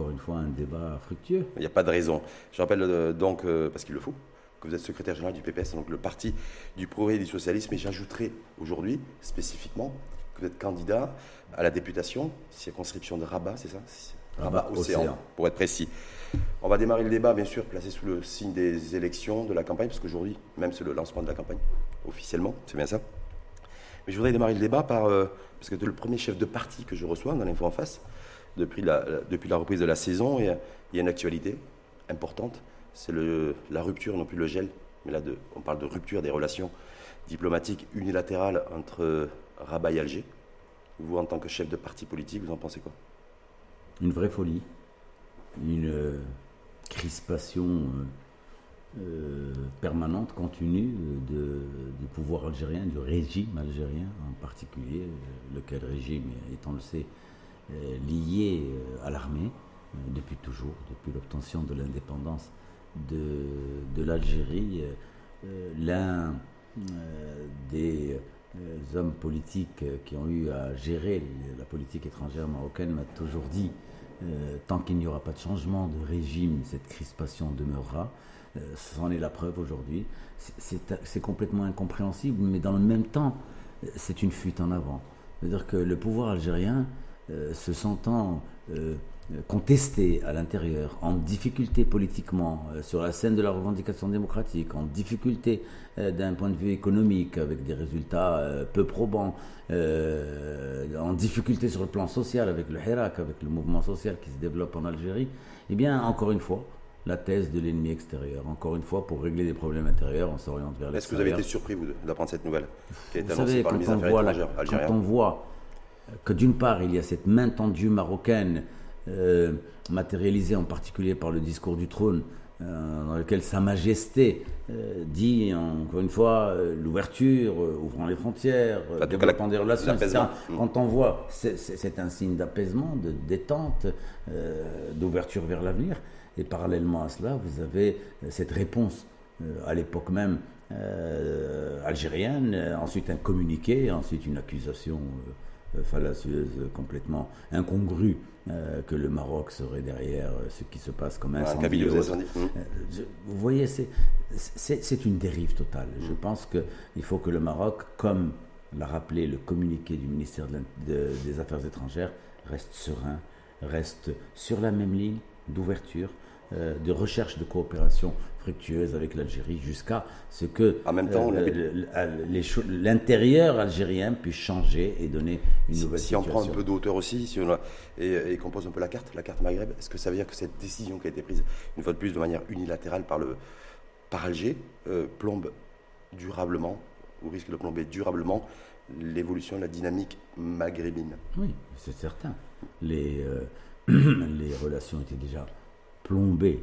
encore une fois un débat fructueux. Il n'y a pas de raison. Je rappelle euh, donc, euh, parce qu'il le faut, que vous êtes secrétaire général du PPS, donc le parti du progrès et du socialisme, et j'ajouterai aujourd'hui spécifiquement que vous êtes candidat à la députation, circonscription de Rabat, c'est ça? Rabat, Océan, pour être précis. On va démarrer le débat, bien sûr, placé sous le signe des élections, de la campagne, parce qu'aujourd'hui, même c'est le lancement de la campagne, officiellement, c'est bien ça. Mais je voudrais démarrer le débat par, euh, parce que le premier chef de parti que je reçois dans l'info en face, depuis la, depuis la reprise de la saison, il y a une actualité importante, c'est la rupture, non plus le gel, mais là on parle de rupture des relations diplomatiques unilatérales entre Rabat et Alger. Vous, en tant que chef de parti politique, vous en pensez quoi? Une vraie folie, une euh, crispation euh, euh, permanente, continue du pouvoir algérien, du régime algérien en particulier, lequel régime, étant le sait, lié à l'armée depuis toujours, depuis l'obtention de l'indépendance de, l'Algérie. L'un des hommes politiques qui ont eu à gérer la politique étrangère marocaine m'a toujours dit euh, tant qu'il n'y aura pas de changement de régime, cette crispation demeurera. Euh, c'en est la preuve aujourd'hui. C'est complètement incompréhensible, mais dans le même temps, c'est une fuite en avant. C'est-à-dire que le pouvoir algérien, euh, se sentant contesté à l'intérieur, en difficulté politiquement, sur la scène de la revendication démocratique, en difficulté d'un point de vue économique, avec des résultats peu probants, en difficulté sur le plan social, avec le Hirak, avec le mouvement social qui se développe en Algérie, eh bien, encore une fois, la thèse de l'ennemi extérieur. Encore une fois, pour régler des problèmes intérieurs, on s'oriente vers l'extérieur. Est-ce que vous avez été surpris, vous, d'apprendre cette nouvelle qui vous savez, quand, on voit quand on voit que d'une part, il y a cette main tendue marocaine, euh, matérialisée en particulier par le discours du trône, euh, dans lequel Sa Majesté euh, dit, encore une fois, l'ouverture, ouvrant les frontières, développant des relations, etc. Quand on voit, c'est un signe d'apaisement, de détente, d'ouverture vers l'avenir. Et parallèlement à cela, vous avez cette réponse, à l'époque même, algérienne, ensuite un communiqué, ensuite une accusation fallacieuse, complètement incongrue euh, que le Maroc serait derrière euh, ce qui se passe comme un vous voyez, c'est une dérive totale. Je pense qu'il faut que le Maroc, comme l'a rappelé le communiqué du ministère des Affaires étrangères, reste serein, reste sur la même ligne d'ouverture, de recherche de coopération fructueuse avec l'Algérie jusqu'à ce que en même temps, euh, l'intérieur algérien puisse changer et donner une si, nouvelle si on prend un peu d'auteur aussi si on et, qu'on pose un peu la carte, la carte Maghreb, est-ce que ça veut dire que cette décision qui a été prise une fois de plus de manière unilatérale par, le, par Alger euh, plombe durablement, ou risque de plomber durablement l'évolution, la dynamique maghrébine? Oui, c'est certain. Les, euh, les relations étaient déjà plombées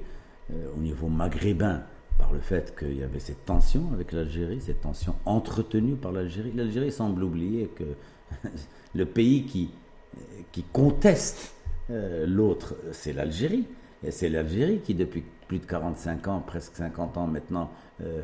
au niveau maghrébin par le fait qu'il y avait cette tension avec l'Algérie, cette tension entretenue par l'Algérie. L'Algérie semble oublier que le pays qui, qui conteste euh, l'autre, c'est l'Algérie. Et c'est l'Algérie qui, depuis plus de 45 ans, presque 50 ans maintenant, euh,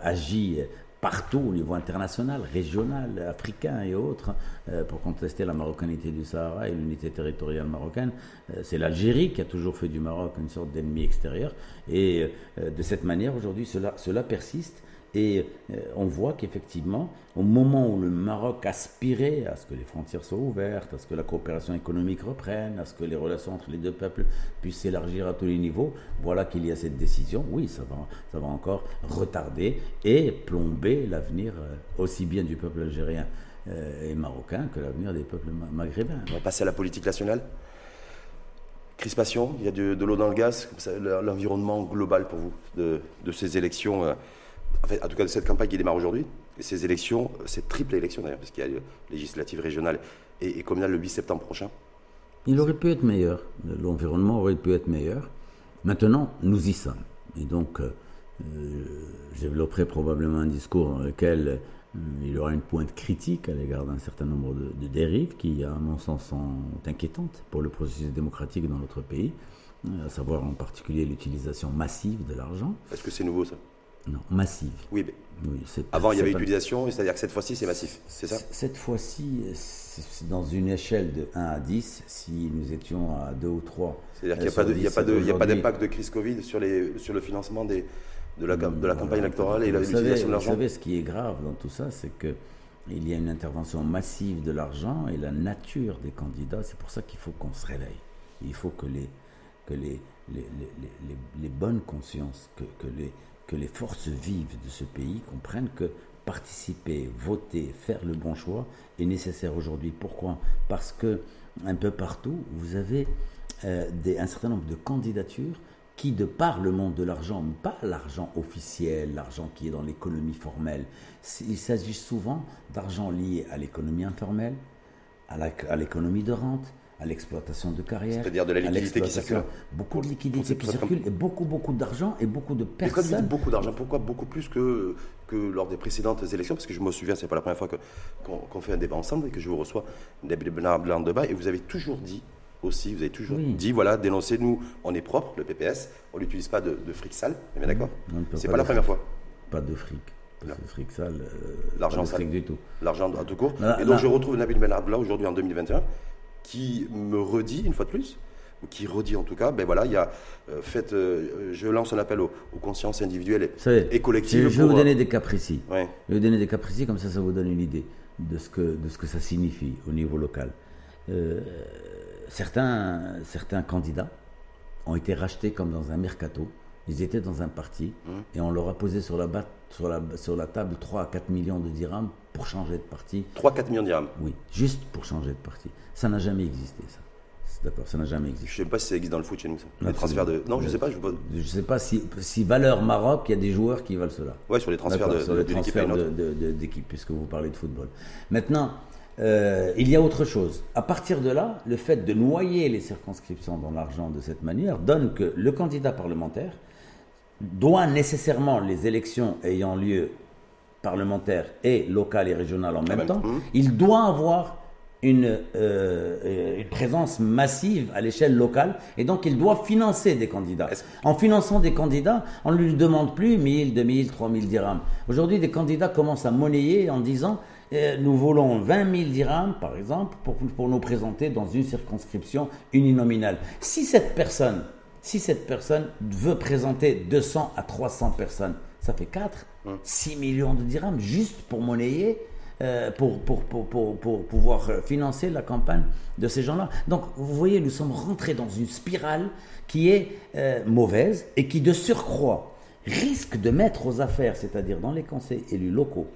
agit partout au niveau international, régional, africain et autres, euh, pour contester la marocanité du Sahara et l'unité territoriale marocaine. Euh, c'est l'Algérie qui a toujours fait du Maroc une sorte d'ennemi extérieur. Et euh, de cette manière, aujourd'hui, cela, cela persiste. Et euh, on voit qu'effectivement, au moment où le Maroc aspirait à ce que les frontières soient ouvertes, à ce que la coopération économique reprenne, à ce que les relations entre les deux peuples puissent s'élargir à tous les niveaux, voilà qu'il y a cette décision. Oui, ça va, ça va encore retarder et plomber l'avenir euh, aussi bien du peuple algérien euh, et marocain que l'avenir des peuples maghrébins. On va passer à la politique nationale. Crispation, il y a de, l'eau dans le gaz, l'environnement global pour vous de, de ces élections en, tout cas de cette campagne qui démarre aujourd'hui, ces élections, cette triple élection d'ailleurs, parce qu'il y a législative, régionale et, et communale le 8 septembre prochain. Il aurait pu être meilleur, l'environnement aurait pu être meilleur. Maintenant, nous y sommes. Et donc, euh, je développerai probablement un discours dans lequel euh, il y aura une pointe critique à l'égard d'un certain nombre de, de, dérives qui, à mon sens, sont inquiétantes pour le processus démocratique dans notre pays, à savoir en particulier l'utilisation massive de l'argent. Est-ce que c'est nouveau ça? Non, massive. Oui, mais Oui, avant il y avait utilisation, c'est-à-dire que cette fois-ci c'est massif, c'est ça Cette fois-ci, dans une échelle de 1 à 10, si nous étions à 2 ou 3. C'est-à-dire qu'il n'y a euh, pas a 10, pas de- d'impact de crise Covid sur, les, sur le financement des, de, la, de la campagne électorale et Vous l'utilisation savez, de vous l'argent savez, ce qui est grave dans tout ça, c'est que il y a une intervention massive de l'argent et la nature des candidats. C'est pour ça qu'il faut qu'on se réveille. Il faut que les, que les- les bonnes consciences, que, que les, que les forces vives de ce pays comprennent que participer, voter, faire le bon choix est nécessaire aujourd'hui. Pourquoi? Parce que un peu partout, vous avez euh, un certain nombre de candidatures qui, de par le monde de l'argent, pas l'argent officiel, l'argent qui est dans l'économie formelle, il s'agit souvent d'argent lié à l'économie informelle, à l'économie de rente, à l'exploitation de carrière. C'est-à-dire de la à liquidité qui circule. Beaucoup de liquidités qui circulent et beaucoup, beaucoup d'argent et beaucoup de Et quand personnes. beaucoup d'argent, pourquoi beaucoup plus que, que lors des précédentes élections? Parce que je me souviens, c'est pas la première fois qu'on fait un débat ensemble et que je vous reçois Blanc de bas et vous avez toujours dit aussi, vous avez toujours Oui. dit, voilà, dénoncez, nous, on est propre, le PPS, on n'utilise pas de, de fric sale, on est bien d'accord? C'est pas pas la première fois. Pas de fric. Parce que fric sale, euh, L'argent fric du tout. l'argent en tout court. Là- et donc là- je retrouve Nabil Ben Abdallah aujourd'hui en 2021 qui me redit une fois de plus, ou qui redit en tout cas, ben voilà, il y a euh, euh, je lance un appel aux, aux consciences individuelles et, Vous savez, et collectives. je, vais vous euh, donner des cas précis. ouais. Je vais vous donner des cas précis, comme ça, ça vous donne une idée de ce que, de ce que ça signifie au niveau local. Euh, certains, certains candidats ont été rachetés comme dans un mercato. Ils étaient dans un parti et on leur a posé sur la, bat- sur, la, sur la table 3 à 4 millions de dirhams pour changer de parti. 3-4 millions de dirhams. Oui, juste pour changer de parti. Ça n'a jamais existé, ça. D'accord, ça n'a jamais existé. Je ne sais pas si ça existe dans le foot chez nous, ça. Les Absolument. transferts de. Non, je ne sais pas. Je... ne sais pas si, si valeur Maroc, il y a des joueurs qui valent cela. Ouais, sur les transferts sur de- d'équipe, puisque vous parlez de football. Maintenant, euh, il y a autre chose. À partir de là, le fait de noyer les circonscriptions dans l'argent de cette manière donne que le candidat parlementaire doit nécessairement, les élections ayant lieu parlementaires et locales et régionales en même, même. temps, Mhm. il doit avoir une, euh, une présence massive à l'échelle locale et donc il doit financer des candidats. En finançant des candidats, on ne lui demande plus 1000, 2000, 3000 dirhams. Aujourd'hui, des candidats commencent à monnayer en disant euh, nous voulons 20 000 dirhams, par exemple, pour, pour nous présenter dans une circonscription uninominale. Si cette personne, si cette personne veut présenter 200 à 300 personnes, ça fait 4, 6 millions de dirhams juste pour monnayer euh, pour, pour, pour, pour, pour pouvoir euh, financer la campagne de ces gens-là. Donc, vous voyez, nous sommes rentrés dans une spirale qui est euh, mauvaise et qui, de surcroît, risque de mettre aux affaires, c'est-à-dire dans les conseils élus locaux,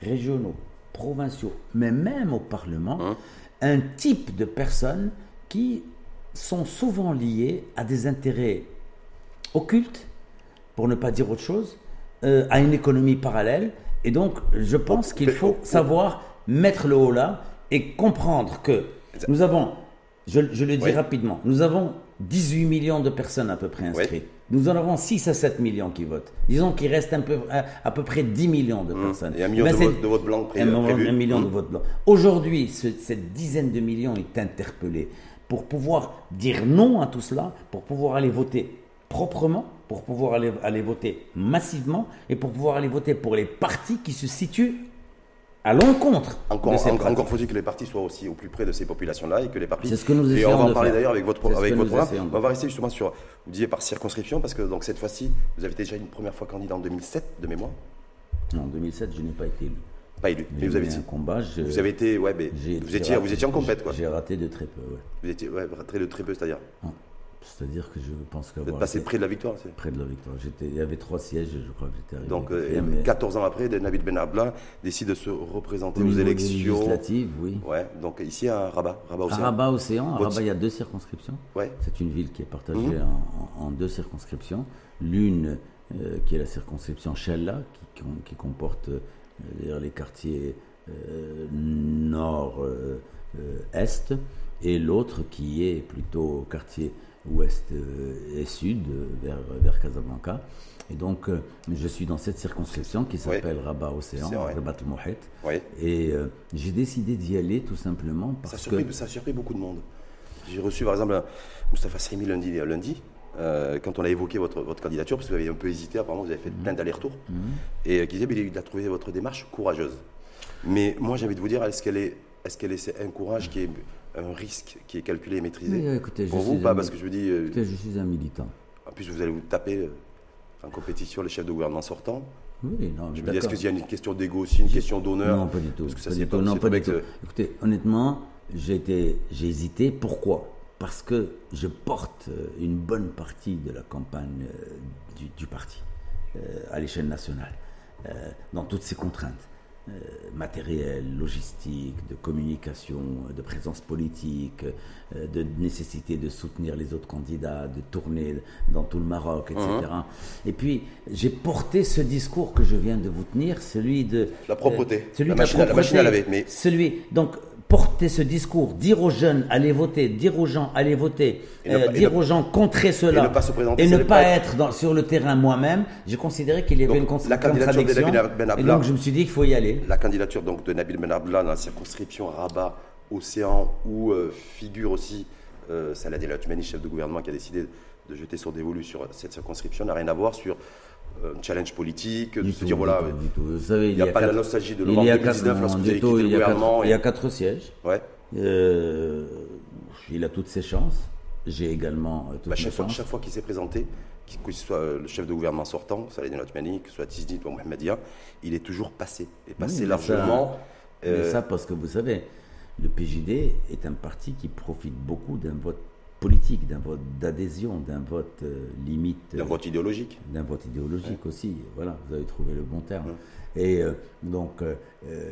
régionaux, provinciaux, mais même au Parlement, un type de personnes qui sont souvent liées à des intérêts occultes, pour ne pas dire autre chose, euh, à une économie parallèle. Et donc, je pense qu'il faut oh, savoir mettre le haut là et comprendre que nous avons, je, je le dis Oui. rapidement, nous avons 18 millions de personnes à peu près inscrites. Nous en avons 6 à 7 millions qui votent. Disons qu'il reste un peu, à, à peu près 10 millions de personnes. Mmh. Et un million Ben, de votes- de votes blancs pré- un, million- prévus. un million de Mmh. votes blancs. Aujourd'hui, ce- cette dizaine de millions est interpellée pour pouvoir dire non à tout cela, pour pouvoir aller voter proprement, pour pouvoir aller, aller voter massivement et pour pouvoir aller voter pour les partis qui se situent à l'encontre Encore, de ces encore, faut-il que les partis soient aussi au plus près de ces populations-là et que les partis. C'est ce que nous Et on essayons va en parler d'ailleurs avec votre, avec votre programme. essayons On va rester justement sur, vous disiez par circonscription, parce que donc cette fois-ci, vous avez été déjà une première fois candidat en 2007 de mémoire, Non, en 2007, je n'ai pas été élu. pas élu. Mais vous avez, un combat. je- vous avez été, ouais, mais vous étiez, raté- vous étiez en compète quoi. J'ai raté de très peu, ouais. Vous étiez, ouais, très, de très peu, c'est-à-dire. C'est-à-dire que je pense Vous êtes passé près de la victoire. c'est- près de la victoire. J'étais- Il y avait trois sièges, je crois que j'étais arrivé. Donc, euh, quatrième, mais 14 ans après, Nabil Ben Abla décide de se représenter au aux élections. législatives, oui. Ouais, donc ici à Rabat, Rabat À aussi. Rabat Océan, à Rabat, il y a deux circonscriptions. Ouais. C'est une ville qui est partagée Mhm. en, deux circonscriptions. L'une euh, qui est la circonscription Shella, qui, qui comporte euh, les quartiers euh, nord-est, et l'autre qui est plutôt quartier ouest euh, et sud, euh, vers, vers Casablanca. Et donc, euh, je suis dans cette circonscription qui s'appelle Rabat Océan. Rabat. Ouais. Et euh, j'ai décidé d'y aller tout simplement Ça a, parce surpris, que ça a surpris beaucoup de monde. J'ai reçu par exemple Moustapha Saimi lundi, lundi euh, quand on a évoqué votre, votre candidature, parce que vous avez un peu hésité, apparemment vous avez fait plein d'allers-retours, Mhm. et euh, qui disait qu'il a trouvé votre démarche courageuse. Mais moi, j'ai envie de vous dire, est-ce qu'elle est, est-ce qu'elle est c'est un courage qui est un risque qui est calculé et maîtrisé Oui, écoutez, je Pour vous pas un- Parce que je vous dis, euh, Écoutez, je suis un militant. en plus vous allez vous taper euh, en compétition le chef de gouvernement sortant. Oui, non, Je me dis, est-ce qu'il y a une question d'ego aussi, une question d'honneur Non, pas du tout. Parce que ça, c'est pas-. Non, pas du tout. Écoutez, honnêtement, j'ai hésité. Pourquoi? Parce que je porte euh, une bonne partie de la campagne euh, du, du parti euh, à l'échelle nationale, euh, dans toutes ses contraintes. Euh, matérielles, logistiques, de communication, de présence politique, euh, de nécessité de soutenir les autres candidats, de tourner dans tout le Maroc, etc. Mhm. Et puis, j'ai porté ce discours que je viens de vous tenir, celui de... La propreté. euh, celui La de la machine la propreté. machine à laver, mais- Celui, donc, porter ce discours, dire aux jeunes, allez voter, dire aux gens, allez voter, euh, pas- dire ne- aux gens, contrer cela. et ne pas se présenter, et ça ne n'est pas pas- être dans- sur le terrain moi-même, j'ai considéré qu'il y avait Donc, une con- la candidature de. Nabil Ben et donc, je me suis dit qu'il faut y aller. La candidature donc, de Nabil Ben Abdallah dans la circonscription Rabat, Océan, où euh, figure aussi euh, Salah El Othmani, chef de gouvernement, qui a décidé de jeter son dévolu sur cette circonscription, n'a rien à voir sur un challenge politique, de se dire voilà, il n'y a, pas quatre- la nostalgie de novembre y a 2019 quatre- lorsque vous du avez tout, quitté le il y a quatre- gouvernement. Il y a et- quatre sièges. Ouais. Euh, il a toutes ses chances. J'ai également euh, toutes Bah, mes chaque, fois, chances. chaque fois qu'il s'est présenté, que ce soit euh, le chef de gouvernement sortant, Salah El Othmani, que ce soit Tiznit ou Mohamedia, il est toujours passé. Et passé mais largement. Mais euh, ça, parce que vous savez, le PJD est un parti qui profite beaucoup d'un vote politique, d'un vote d'adhésion, d'un vote euh, limite. d'un euh, vote idéologique. d'un vote idéologique aussi. Voilà, vous avez trouvé le bon terme. Et euh, donc, euh,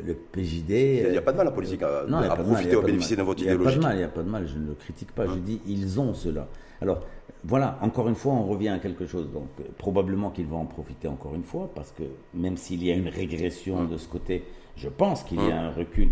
le PJD. Il n'y a pas de mal en politique à, non, à profiter, à de bénéficier d'un vote Il n'y a pas de idéologique. mal, il n'y a pas de mal, je ne le critique pas. Je dis, ils ont cela. Alors, voilà, encore une fois, on revient à quelque chose. Donc, probablement qu'ils vont en profiter encore une fois, parce que même s'il y a une régression de ce côté, je pense qu'il y a un recul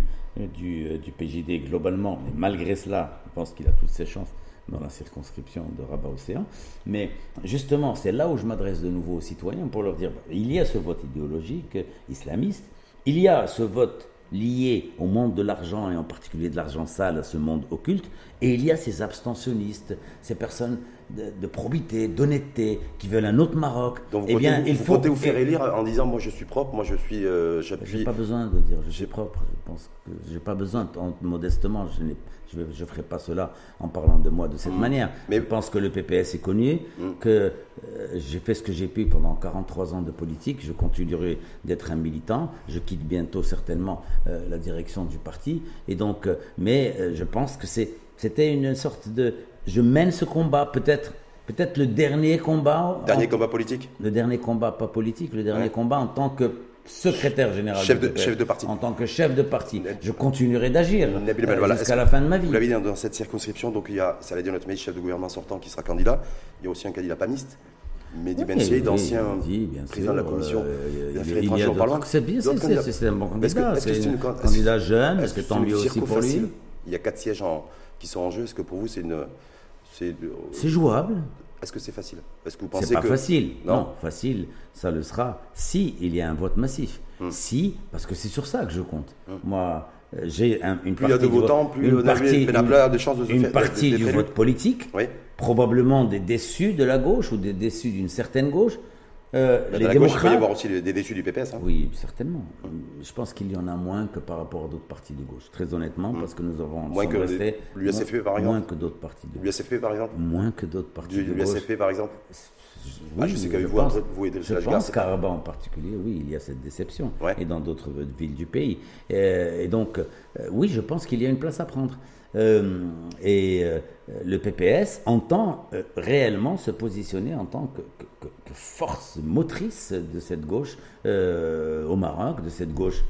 du, du PJD globalement. Mais malgré cela, je pense qu'il a toutes ses chances dans la circonscription de Rabat-Océan. Mais justement, c'est là où je m'adresse de nouveau aux citoyens pour leur dire, il y a ce vote idéologique islamiste, il y a ce vote lié au monde de l'argent et en particulier de l'argent sale, à ce monde occulte, et il y a ces abstentionnistes, ces personnes de, de probité, d'honnêteté, qui veulent un autre Maroc. Donc vous, eh bien, vous, il faut vous faire élire en disant moi je suis propre, moi je suis, euh, j'ai pas besoin de dire je suis propre. Je pense que j'ai pas besoin, en- modestement, je ne je, je ferai pas cela en parlant de moi de cette manière. Mm. Mais- je pense que le PPS est connu, que euh, j'ai fait ce que j'ai pu pendant 43 ans de politique. Je continuerai d'être un militant. Je quitte bientôt certainement euh, la direction du parti. Et donc, euh, mais je pense que c'est c'était une sorte de je mène ce combat peut-être. Peut-être le dernier combat. Dernier en- combat politique le dernier combat, pas politique, le dernier Ouais. combat en tant que secrétaire général Chef de- PPS, chef de parti. En tant que chef de parti. Je continuerai d'agir euh, Voilà, jusqu'à la fin de ma vie. Vous l'avez dit dans, cette circonscription, donc il y a Saladin Othmani, chef de gouvernement sortant, qui sera candidat. Il y a aussi un candidat paniste, Mehdi Ben Saïd, ancien président de la commission euh, des il- affaires étrangères au Parlement. C'est bien, c'est- un bon candidat. est-ce que C'est c'est un candidat jeune, est-ce que tant mieux aussi pour lui. Il y a quatre sièges qui sont en jeu. Est-ce que pour vous, c'est une. C'est- jouable. Est-ce que c'est facile? Est-ce que vous C'est pensez pas que. facile. Non. Non. facile, ça le sera si il y a un vote massif. Hmm. Si, parce que c'est sur ça que je compte. Moi, euh, j'ai un- une Plus il y a partie de du votants, vote- plus une partie- chances de se une faire- partie d'être du vote politique, Oui. probablement des déçus de la gauche ou des déçus d'une certaine gauche. Euh, Dans les la gauche, il peut y démocrates, avoir aussi des déçus du PPS. hein. oui, certainement. Je pense qu'il y en a moins que par rapport à d'autres partis de gauche, très honnêtement, parce que nous avons. Moins que l'USFP, par moins exemple. que d'autres partis de gauche, L'USFP, par exemple moins que d'autres partis Du de gauche. l'USFP, par exemple Oui, Ah, je sais qu'avec vous, pense- vous et Je pense Rabat en particulier, oui, il y a cette déception. Ouais. Et dans d'autres villes du pays. Euh, et donc, euh, oui, je pense qu'il y a une place à prendre. Euh, et euh, le PPS entend euh, réellement se positionner en tant que, que- que- que force motrice de cette gauche euh, au Maroc, de cette gauche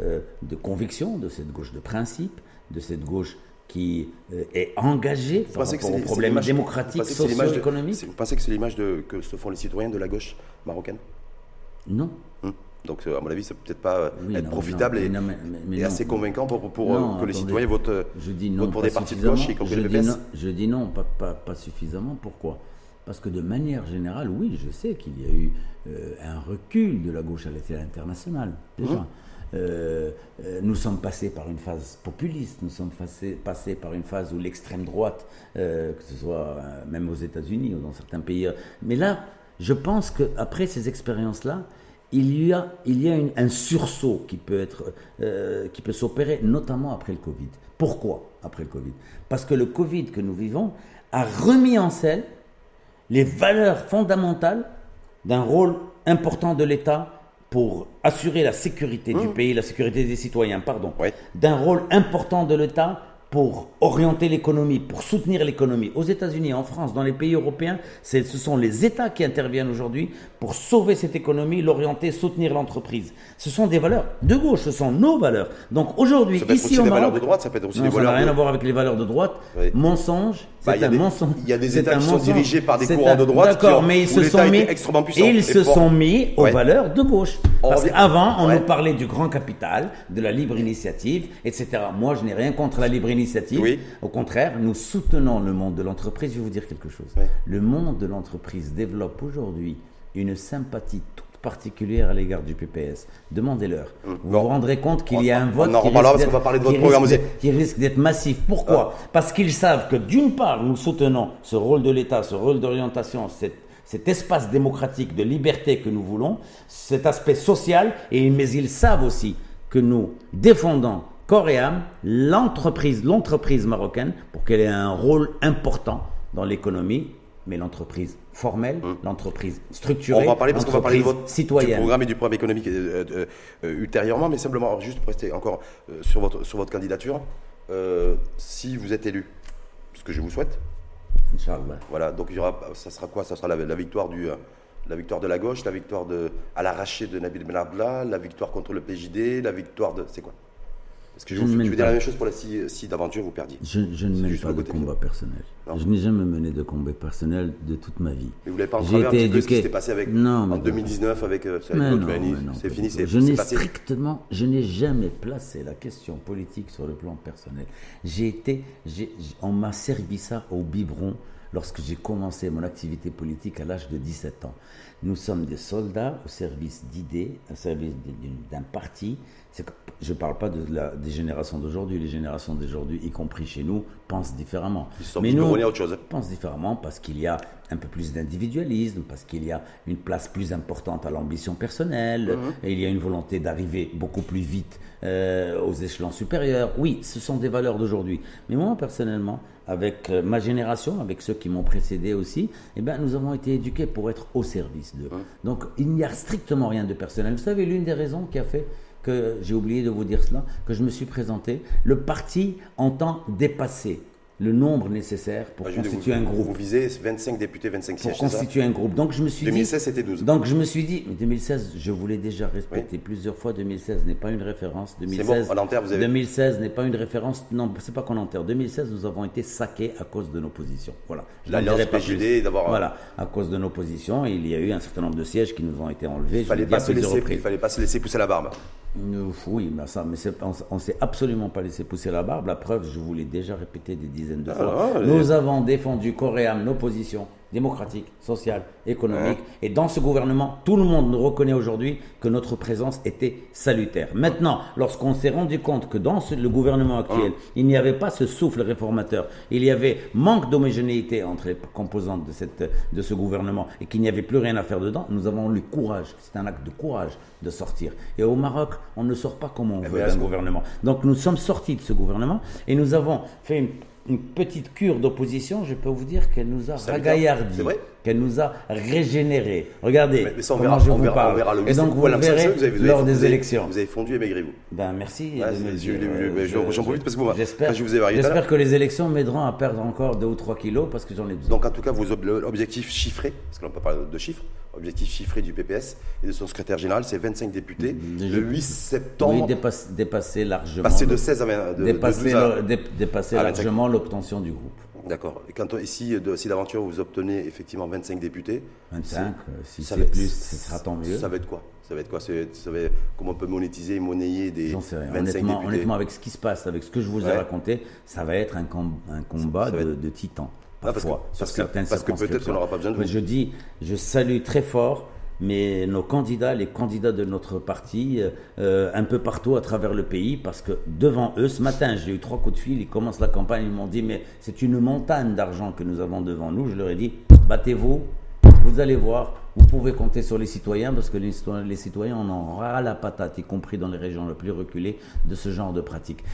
euh, de conviction, de cette gauche de principe, de cette gauche qui euh, est engagée par pensez que rapport aux problèmes vous démocratiques, socio-économiques Vous pensez que c'est l'image que se font les citoyens de la gauche marocaine? Non. Hum. Donc, euh, à mon avis, c'est peut-être pas Oui, être non, profitable non, et, mais non, mais- mais- mais et non. assez convaincant pour, euh, que les citoyens votent, euh, Je dis non. votent pour des partis de gauche, y compris je le dis PS. non, je dis non, pas, pas, pas suffisamment. Pourquoi? Parce que de manière générale, oui, je sais qu'il y a eu euh, un recul de la gauche à l'échelle internationale, déjà. Mmh. Euh, euh, nous sommes passés par une phase populiste, nous sommes passés, passés par une phase où l'extrême droite, euh, que ce soit même aux États-Unis ou dans certains pays. Mais là, je pense qu'après ces expériences-là, il y a, il y a une- un sursaut qui peut, être, euh, qui peut s'opérer, notamment après le Covid. Pourquoi après le Covid? Parce que le Covid que nous vivons a remis en scène les valeurs fondamentales d'un rôle important de l'État pour assurer la sécurité du pays, la sécurité des citoyens, pardon, Ouais. d'un rôle important de l'État pour orienter l'économie, pour soutenir l'économie. Aux États-Unis, en France, dans les pays européens, ce sont les États qui interviennent aujourd'hui pour sauver cette économie, l'orienter, soutenir l'entreprise. Ce sont des valeurs de gauche, ce sont nos valeurs. Donc aujourd'hui, ici aussi au des valeurs Maroc, de droite, ça peut être aussi non, des ça n'a rien de- à voir avec les valeurs de droite. Oui. Mensonge, Bah, c'est il y a un des- mensonge. il y a des États qui sont dirigés par des courants un- de droite D'accord, mais ils se sont mis, extrêmement puissant ils se fort. sont mis aux Ouais. valeurs de gauche. On Parce revient- qu'avant, on Ouais. nous parlait du grand capital, de la libre initiative, etc. Moi, je n'ai rien contre la libre initiative. Oui. Au contraire, nous soutenons le monde de l'entreprise. Je vais vous dire quelque chose. Oui. Le monde de l'entreprise développe aujourd'hui une sympathie toute particulière à l'égard du PPS. Demandez-leur. Vous Bon. vous rendrez compte qu'il y a un on vote qui risque va d'être- parler de votre qui programme risque aussi. d'être- qui risque d'être massif. Pourquoi Parce qu'ils savent que d'une part, nous soutenons ce rôle de l'État, ce rôle d'orientation, cette- cet espace démocratique de liberté que nous voulons, cet aspect social, et, mais ils savent aussi que nous défendons corps et âme l'entreprise, l'entreprise marocaine pour qu'elle ait un rôle important dans l'économie, mais l'entreprise formelle, l'entreprise structurée, Hum. On va parler parce qu'on va parler de votre, du programme et du programme économique euh, euh, euh, ultérieurement, mais simplement alors, juste pour rester encore sur, votre, sur votre candidature, si vous êtes élu, ce que je vous souhaite, Inch'Allah. voilà, donc il y aura, ça sera quoi? Ça sera la, la victoire du, la victoire de la gauche, la victoire de, à l'arraché de Nabil Benabla, la victoire contre le PJD, la victoire de, c'est quoi? Parce que je, Je vous, ne veux dire la même chose pour la si, si d'aventure vous perdiez. Je, je ne mène pas de combat personnel. Non. Je n'ai jamais mené de combat personnel de toute ma vie. Mais vous l'avez pas J'ai entravé un été peu ce qui éduqué. s'était passé avec Non, en non. 2019 avec euh, c'est fini, c'est. Je n'ai strictement, je n'ai jamais placé la question politique sur le plan personnel. J'ai été, on m'a servi ça au biberon lorsque j'ai commencé mon activité politique à l'âge de 17 ans. Nous sommes des soldats au service d'idées, au service d'un parti. Je ne parle pas de la- des générations d'aujourd'hui. Les générations d'aujourd'hui, y compris chez nous, pensent différemment. Ils sont Mais nous, autre chose. pense différemment parce qu'il y a un peu plus d'individualisme, parce qu'il y a une place plus importante à l'ambition personnelle, Mhm. et il y a une volonté d'arriver beaucoup plus vite euh, aux échelons supérieurs. Oui, ce sont des valeurs d'aujourd'hui. Mais moi, personnellement, avec euh, ma génération, avec ceux qui m'ont précédé aussi, eh ben, nous avons été éduqués pour être au service d'eux. Mhm. Donc, il n'y a strictement rien de personnel. Vous savez, l'une des raisons qui a fait que j'ai oublié de vous dire cela, que je me suis présenté, le parti entend dépasser le nombre nécessaire pour dire, constituer vous, un groupe Vous visez 25 députés, 25 pour sièges, ça constituer un groupe. Donc je me suis 2016, dit, c'était 12. donc je me suis dit, mais 2016, je voulais déjà respecter plusieurs fois. 2016 n'est pas une référence. 2016, bon, en enterre, vous avez- 2016 n'est pas une référence. Non, c'est pas qu'on enterre. 2016, nous avons été saqués à cause de nos positions. Voilà. L'alliance PJD d'avoir- Voilà, à cause de nos positions, il y a eu un certain nombre de sièges qui nous ont été enlevés. Il fallait, pas se laisser, il fallait pas se laisser pousser la barbe. Euh, Oui, mais ça, mais c'est- on, ne s'est absolument pas laissé pousser la barbe. La preuve, je vous l'ai déjà répété des dizaines de fois. Ah, Nous avons défendu âme nos positions démocratiques, sociales, économiques. Et dans ce gouvernement, tout le monde nous reconnaît aujourd'hui que notre présence était salutaire. Maintenant, lorsqu'on s'est rendu compte que dans ce- le gouvernement actuel, il n'y avait pas ce souffle réformateur, il y avait manque d'homogénéité entre les composantes de, cette, de ce gouvernement et qu'il n'y avait plus rien à faire dedans, nous avons eu le courage, c'est un acte de courage de sortir. Et au Maroc, on ne sort pas comme on veut ben, d'un gouvernement. Donc nous sommes sortis de ce gouvernement et nous avons fait une, une petite cure d'opposition. Je peux vous dire qu'elle nous a Salutaire. ragaillardi, C'est vrai qu'elle nous a régénéré. Regardez Mais, mais ça, on comment verra, je on vous verra, parle. on verra le et donc vous le ça, verrez vous avez- vous lors avez- des vous élections. Vous avez fondu et maigri, vous. Ben merci Euh, j'en- je- j'en profite parce que moi, j'espère, vous j'espère que les élections m'aideront à perdre encore 2 ou 3 kilos parce que j'en ai besoin. Donc, en tout cas, vos ob- objectifs chiffrés, parce que l'on peut parler de chiffres, objectifs chiffrés du PPS et de son secrétaire général, c'est 25 députés. Je- Le 8 septembre, oui, dépasse- dépasser largement. passer de le- 16 à 20. De, de dépasser 12 à- le- dé- dépasser à 25. largement l'obtention du groupe. D'accord. Et quand ici, de, si d'aventure vous obtenez effectivement 25 députés, 25, euh, si ça c'est va être- plus, ce sera tant mieux. Ça va être quoi? Ça va être quoi? C'est- ça va être- Comment on peut monétiser et monnayer des J'en sais rien. 25 Honnêtement, députés honnêtement, avec ce qui se passe, avec ce que je vous ai raconté, ça va être un, com- un combat Ça de, être- de titans. Ah, parce que, parfois, parce que, parce que peut-être qu'on n'aura pas besoin de vous. Mais je dis, je salue très fort mais nos candidats, les candidats de notre parti, euh, un peu partout à travers le pays, parce que devant eux, ce matin, j'ai eu trois coups de fil, ils commencent la campagne, ils m'ont dit, mais c'est une montagne d'argent que nous avons devant nous. Je leur ai dit, battez-vous, vous allez voir, vous pouvez compter sur les citoyens, parce que les citoyens, les citoyens en ont ras la patate, y compris dans les régions les plus reculées, de ce genre de pratiques.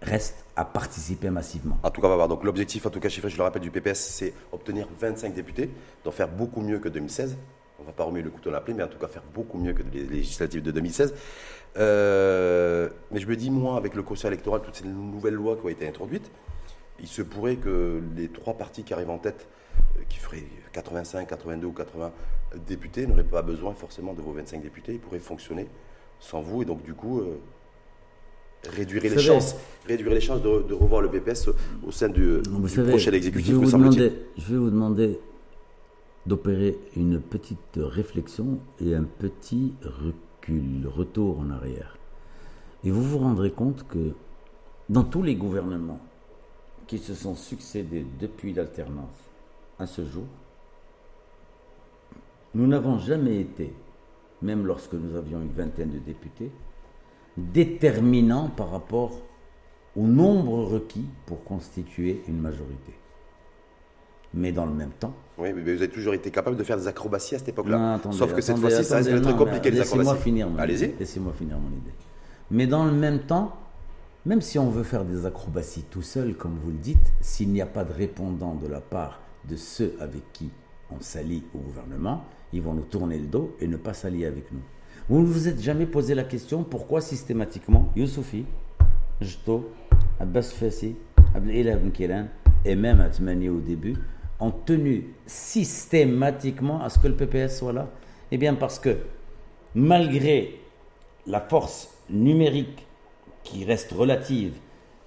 Reste à participer massivement. En tout cas, on va voir. Donc l'objectif, en tout cas chiffré, je le rappelle, du PPS, c'est obtenir 25 députés, donc faire beaucoup mieux que 2016 on va pas remuer le couteau dans la plaie, mais en tout cas faire beaucoup mieux que les législatives de 2016. Euh, mais je me dis, moi, avec le conseil électoral, toutes ces nouvelles lois qui ont été introduites, il se pourrait que les trois partis qui arrivent en tête, euh, qui feraient 85, 82 ou 80 députés, n'auraient pas besoin forcément de vos 25 députés, ils pourraient fonctionner sans vous, et donc du coup, euh, réduire les chances, réduire les chances de, de, revoir le PPS au sein du, du savez, prochain exécutif, je vais, me vous demander, je vais vous demander d'opérer une petite réflexion et un petit recul, retour en arrière. Et vous vous rendrez compte que dans tous les gouvernements qui se sont succédés depuis l'alternance à ce jour, nous n'avons jamais été, même lorsque nous avions une vingtaine de députés, déterminants par rapport au nombre requis pour constituer une majorité. Mais dans le même temps, oui, mais vous avez toujours été capable de faire des acrobaties à cette époque-là. Sauf que cette fois-ci, ça risque d'être compliqué les Laissez-moi acrobaties. finir mon Allez-y. Laissez-moi finir mon idée. Mais dans le même temps, même si on veut faire des acrobaties tout seul, comme vous le dites, s'il n'y a pas de répondant de la part de ceux avec qui on s'allie au gouvernement, ils vont nous tourner le dos et ne pas s'allier avec nous. Vous ne vous êtes jamais posé la question pourquoi systématiquement Youssoufi, Jto, Abbas Fassi, Abdel Ben Kiran et même Atmani au début ont tenu systématiquement à ce que le PPS soit là Eh bien parce que malgré la force numérique qui reste relative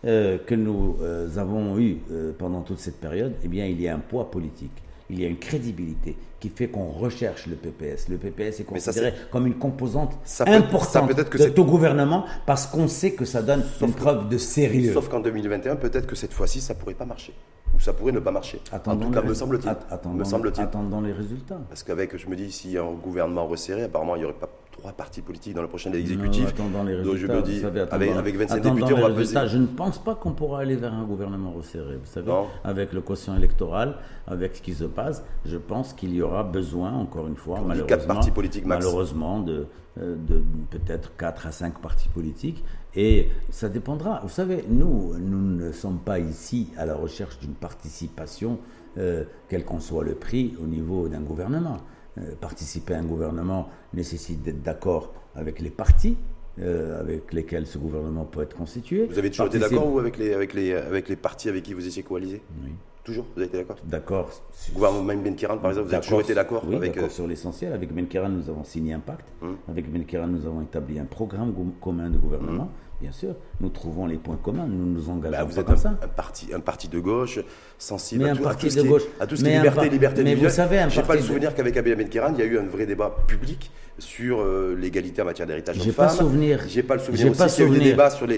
euh, que nous euh, avons eue euh, pendant toute cette période, eh bien il y a un poids politique, il y a une crédibilité qui fait qu'on recherche le PPS. Le PPS est ça, considéré comme une composante ça peut- importante ça que de gouvernement parce qu'on sait que ça donne une que- preuve de sérieux. Sauf qu'en 2021, peut-être que cette fois-ci, ça pourrait pas marcher. Ou ça pourrait ne pas marcher. Attendons en tout cas, semble-t-il. attendons- Me semble-t-il. attendons les résultats. Parce qu'avec, je me dis, s'il y a un gouvernement resserré, apparemment, il n'y aurait pas trois partis politiques dans le prochain exécutif. Non, attendons les Donc je me dis, savez, avec, attendons- avec 25 attendons députés, on les va résultats. peser. Je ne pense pas qu'on pourra aller vers un gouvernement resserré. Vous savez, Non. avec le quotient électoral, avec ce qui se passe, je pense qu'il y aura besoin, encore une fois, On malheureusement, quatre partis politiques max. malheureusement de, euh, de peut-être 4 à 5 partis politiques. Et ça dépendra. Vous savez, nous, nous ne sommes pas ici à la recherche d'une participation, euh, quel qu'en soit le prix, au niveau d'un gouvernement. Euh, participer à un gouvernement nécessite d'être d'accord avec les partis euh, avec lesquels ce gouvernement peut être constitué. Vous avez toujours été d'accord ou avec les, avec, les, avec les partis avec qui vous étiez coalisés Oui. Toujours Vous avez été d'accord? D'accord. Le gouvernement même Ben Kiran, par exemple, vous avez toujours été d'accord oui, avec. euh, sur l'essentiel. Avec Ben Keran, nous avons signé un pacte. Hum. Avec Ben Keran, nous avons établi un programme commun de gouvernement. Hum. Bien sûr, nous trouvons les points communs. Nous nous engageons bah, vous êtes un, ça. un parti, un parti de gauche, sensible Mais à tout, à tout ce de qui est- à tout ce qui Mais est liberté, par- liberté mais vous individuelle. savez, J'ai pas le de- souvenir qu'avec Abia Ben Kiran, il y a eu un vrai débat public sur euh, l'égalité en matière d'héritage J'ai pas souvenir. J'ai pas le souvenir J'ai pas souvenir.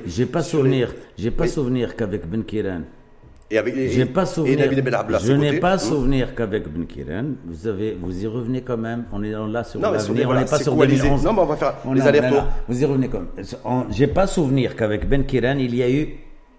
J'ai pas souvenir. J'ai pas souvenir qu'avec Ben Kiran. Et avec J'ai pas souvenir. Je n'ai pas Hum. souvenir qu'avec Ben Kiran, vous avez, vous y revenez quand même. On est là sur Non, l'avenir. on n'est pas sur coalisé. 2011. Non, mais on va faire On les a- allers-retours. Vous y revenez comme. On- J'ai pas souvenir qu'avec Ben Kiran, il y a eu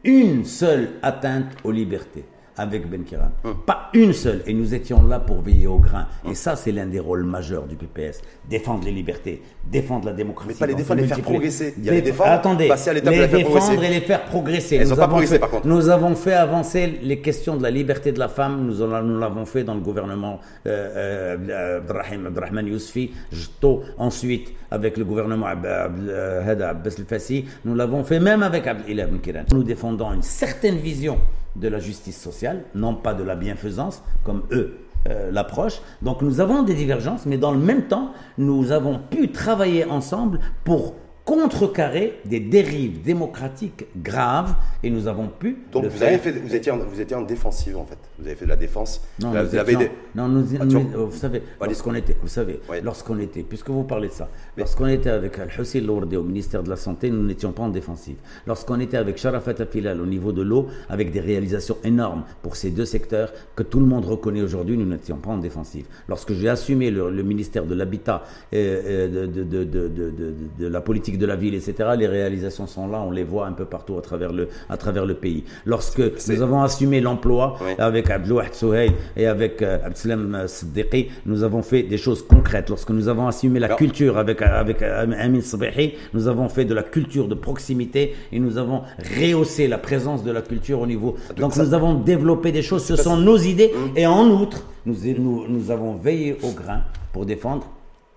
une seule atteinte aux libertés avec Ben Kiran. Hum. Pas une seule. Et nous étions là pour veiller au grain. Et ça, c'est l'un des rôles majeurs du PPS. Défendre les libertés, défendre la démocratie. Mais pas les défendre, les faire progresser. Il y a les Déf- défendre, Attendez, passer à l'étape de la faire défendre progresser. et les faire progresser. Elles Nous pas progressé, fait- par contre. Nous avons fait avancer les questions de la liberté de la femme. Nous l'avons fait dans le gouvernement euh, euh, Abdrahim- Abdrahman Yousfi, Jto, ensuite avec le gouvernement euh, Hada Abbas El-Fassi. Nous l'avons fait même avec Abdel Ben Kiran. Nous défendons une certaine vision de la justice sociale, non pas de la bienfaisance, comme eux euh, l'approche. Donc nous avons des divergences, mais dans le même temps, nous avons pu travailler ensemble pour contrecarrer des dérives démocratiques graves et nous avons pu. Donc vous, faire. avez fait, vous, étiez en, vous étiez en défensive en fait. Vous avez fait de la défense. Non, Vous nous avez étions- des- non, nous- Ah, nous- vois. vous savez, lorsqu'on était, vous savez, Ouais. lorsqu'on était, puisque vous parlez de ça, lorsqu'on était avec Al-Hussein Lourdes au ministère de la Santé, nous n'étions pas en défensive. Lorsqu'on était avec Sharafat Afilal au niveau de l'eau, avec des réalisations énormes pour ces deux secteurs que tout le monde reconnaît aujourd'hui, nous n'étions pas en défensive. Lorsque j'ai assumé le, le ministère de l'Habitat, euh, euh, de, de, de, de, de- de- de la politique de la ville, etc., les réalisations sont là, on les voit un peu partout à travers le, à travers le pays. Lorsque nous avons assumé l'emploi Oui. avec Abdelouahd Souheil et avec euh, Abdeslam euh, Siddiqui, nous avons fait des choses concrètes. Lorsque nous avons assumé la culture avec, avec euh, Amin Sabihi, nous avons fait de la culture de proximité et nous avons rehaussé la présence de la culture au niveau. Donc ça- nous avons développé des choses, ce sont nos idées. Et en outre, nous, nous, nous avons veillé au grain pour défendre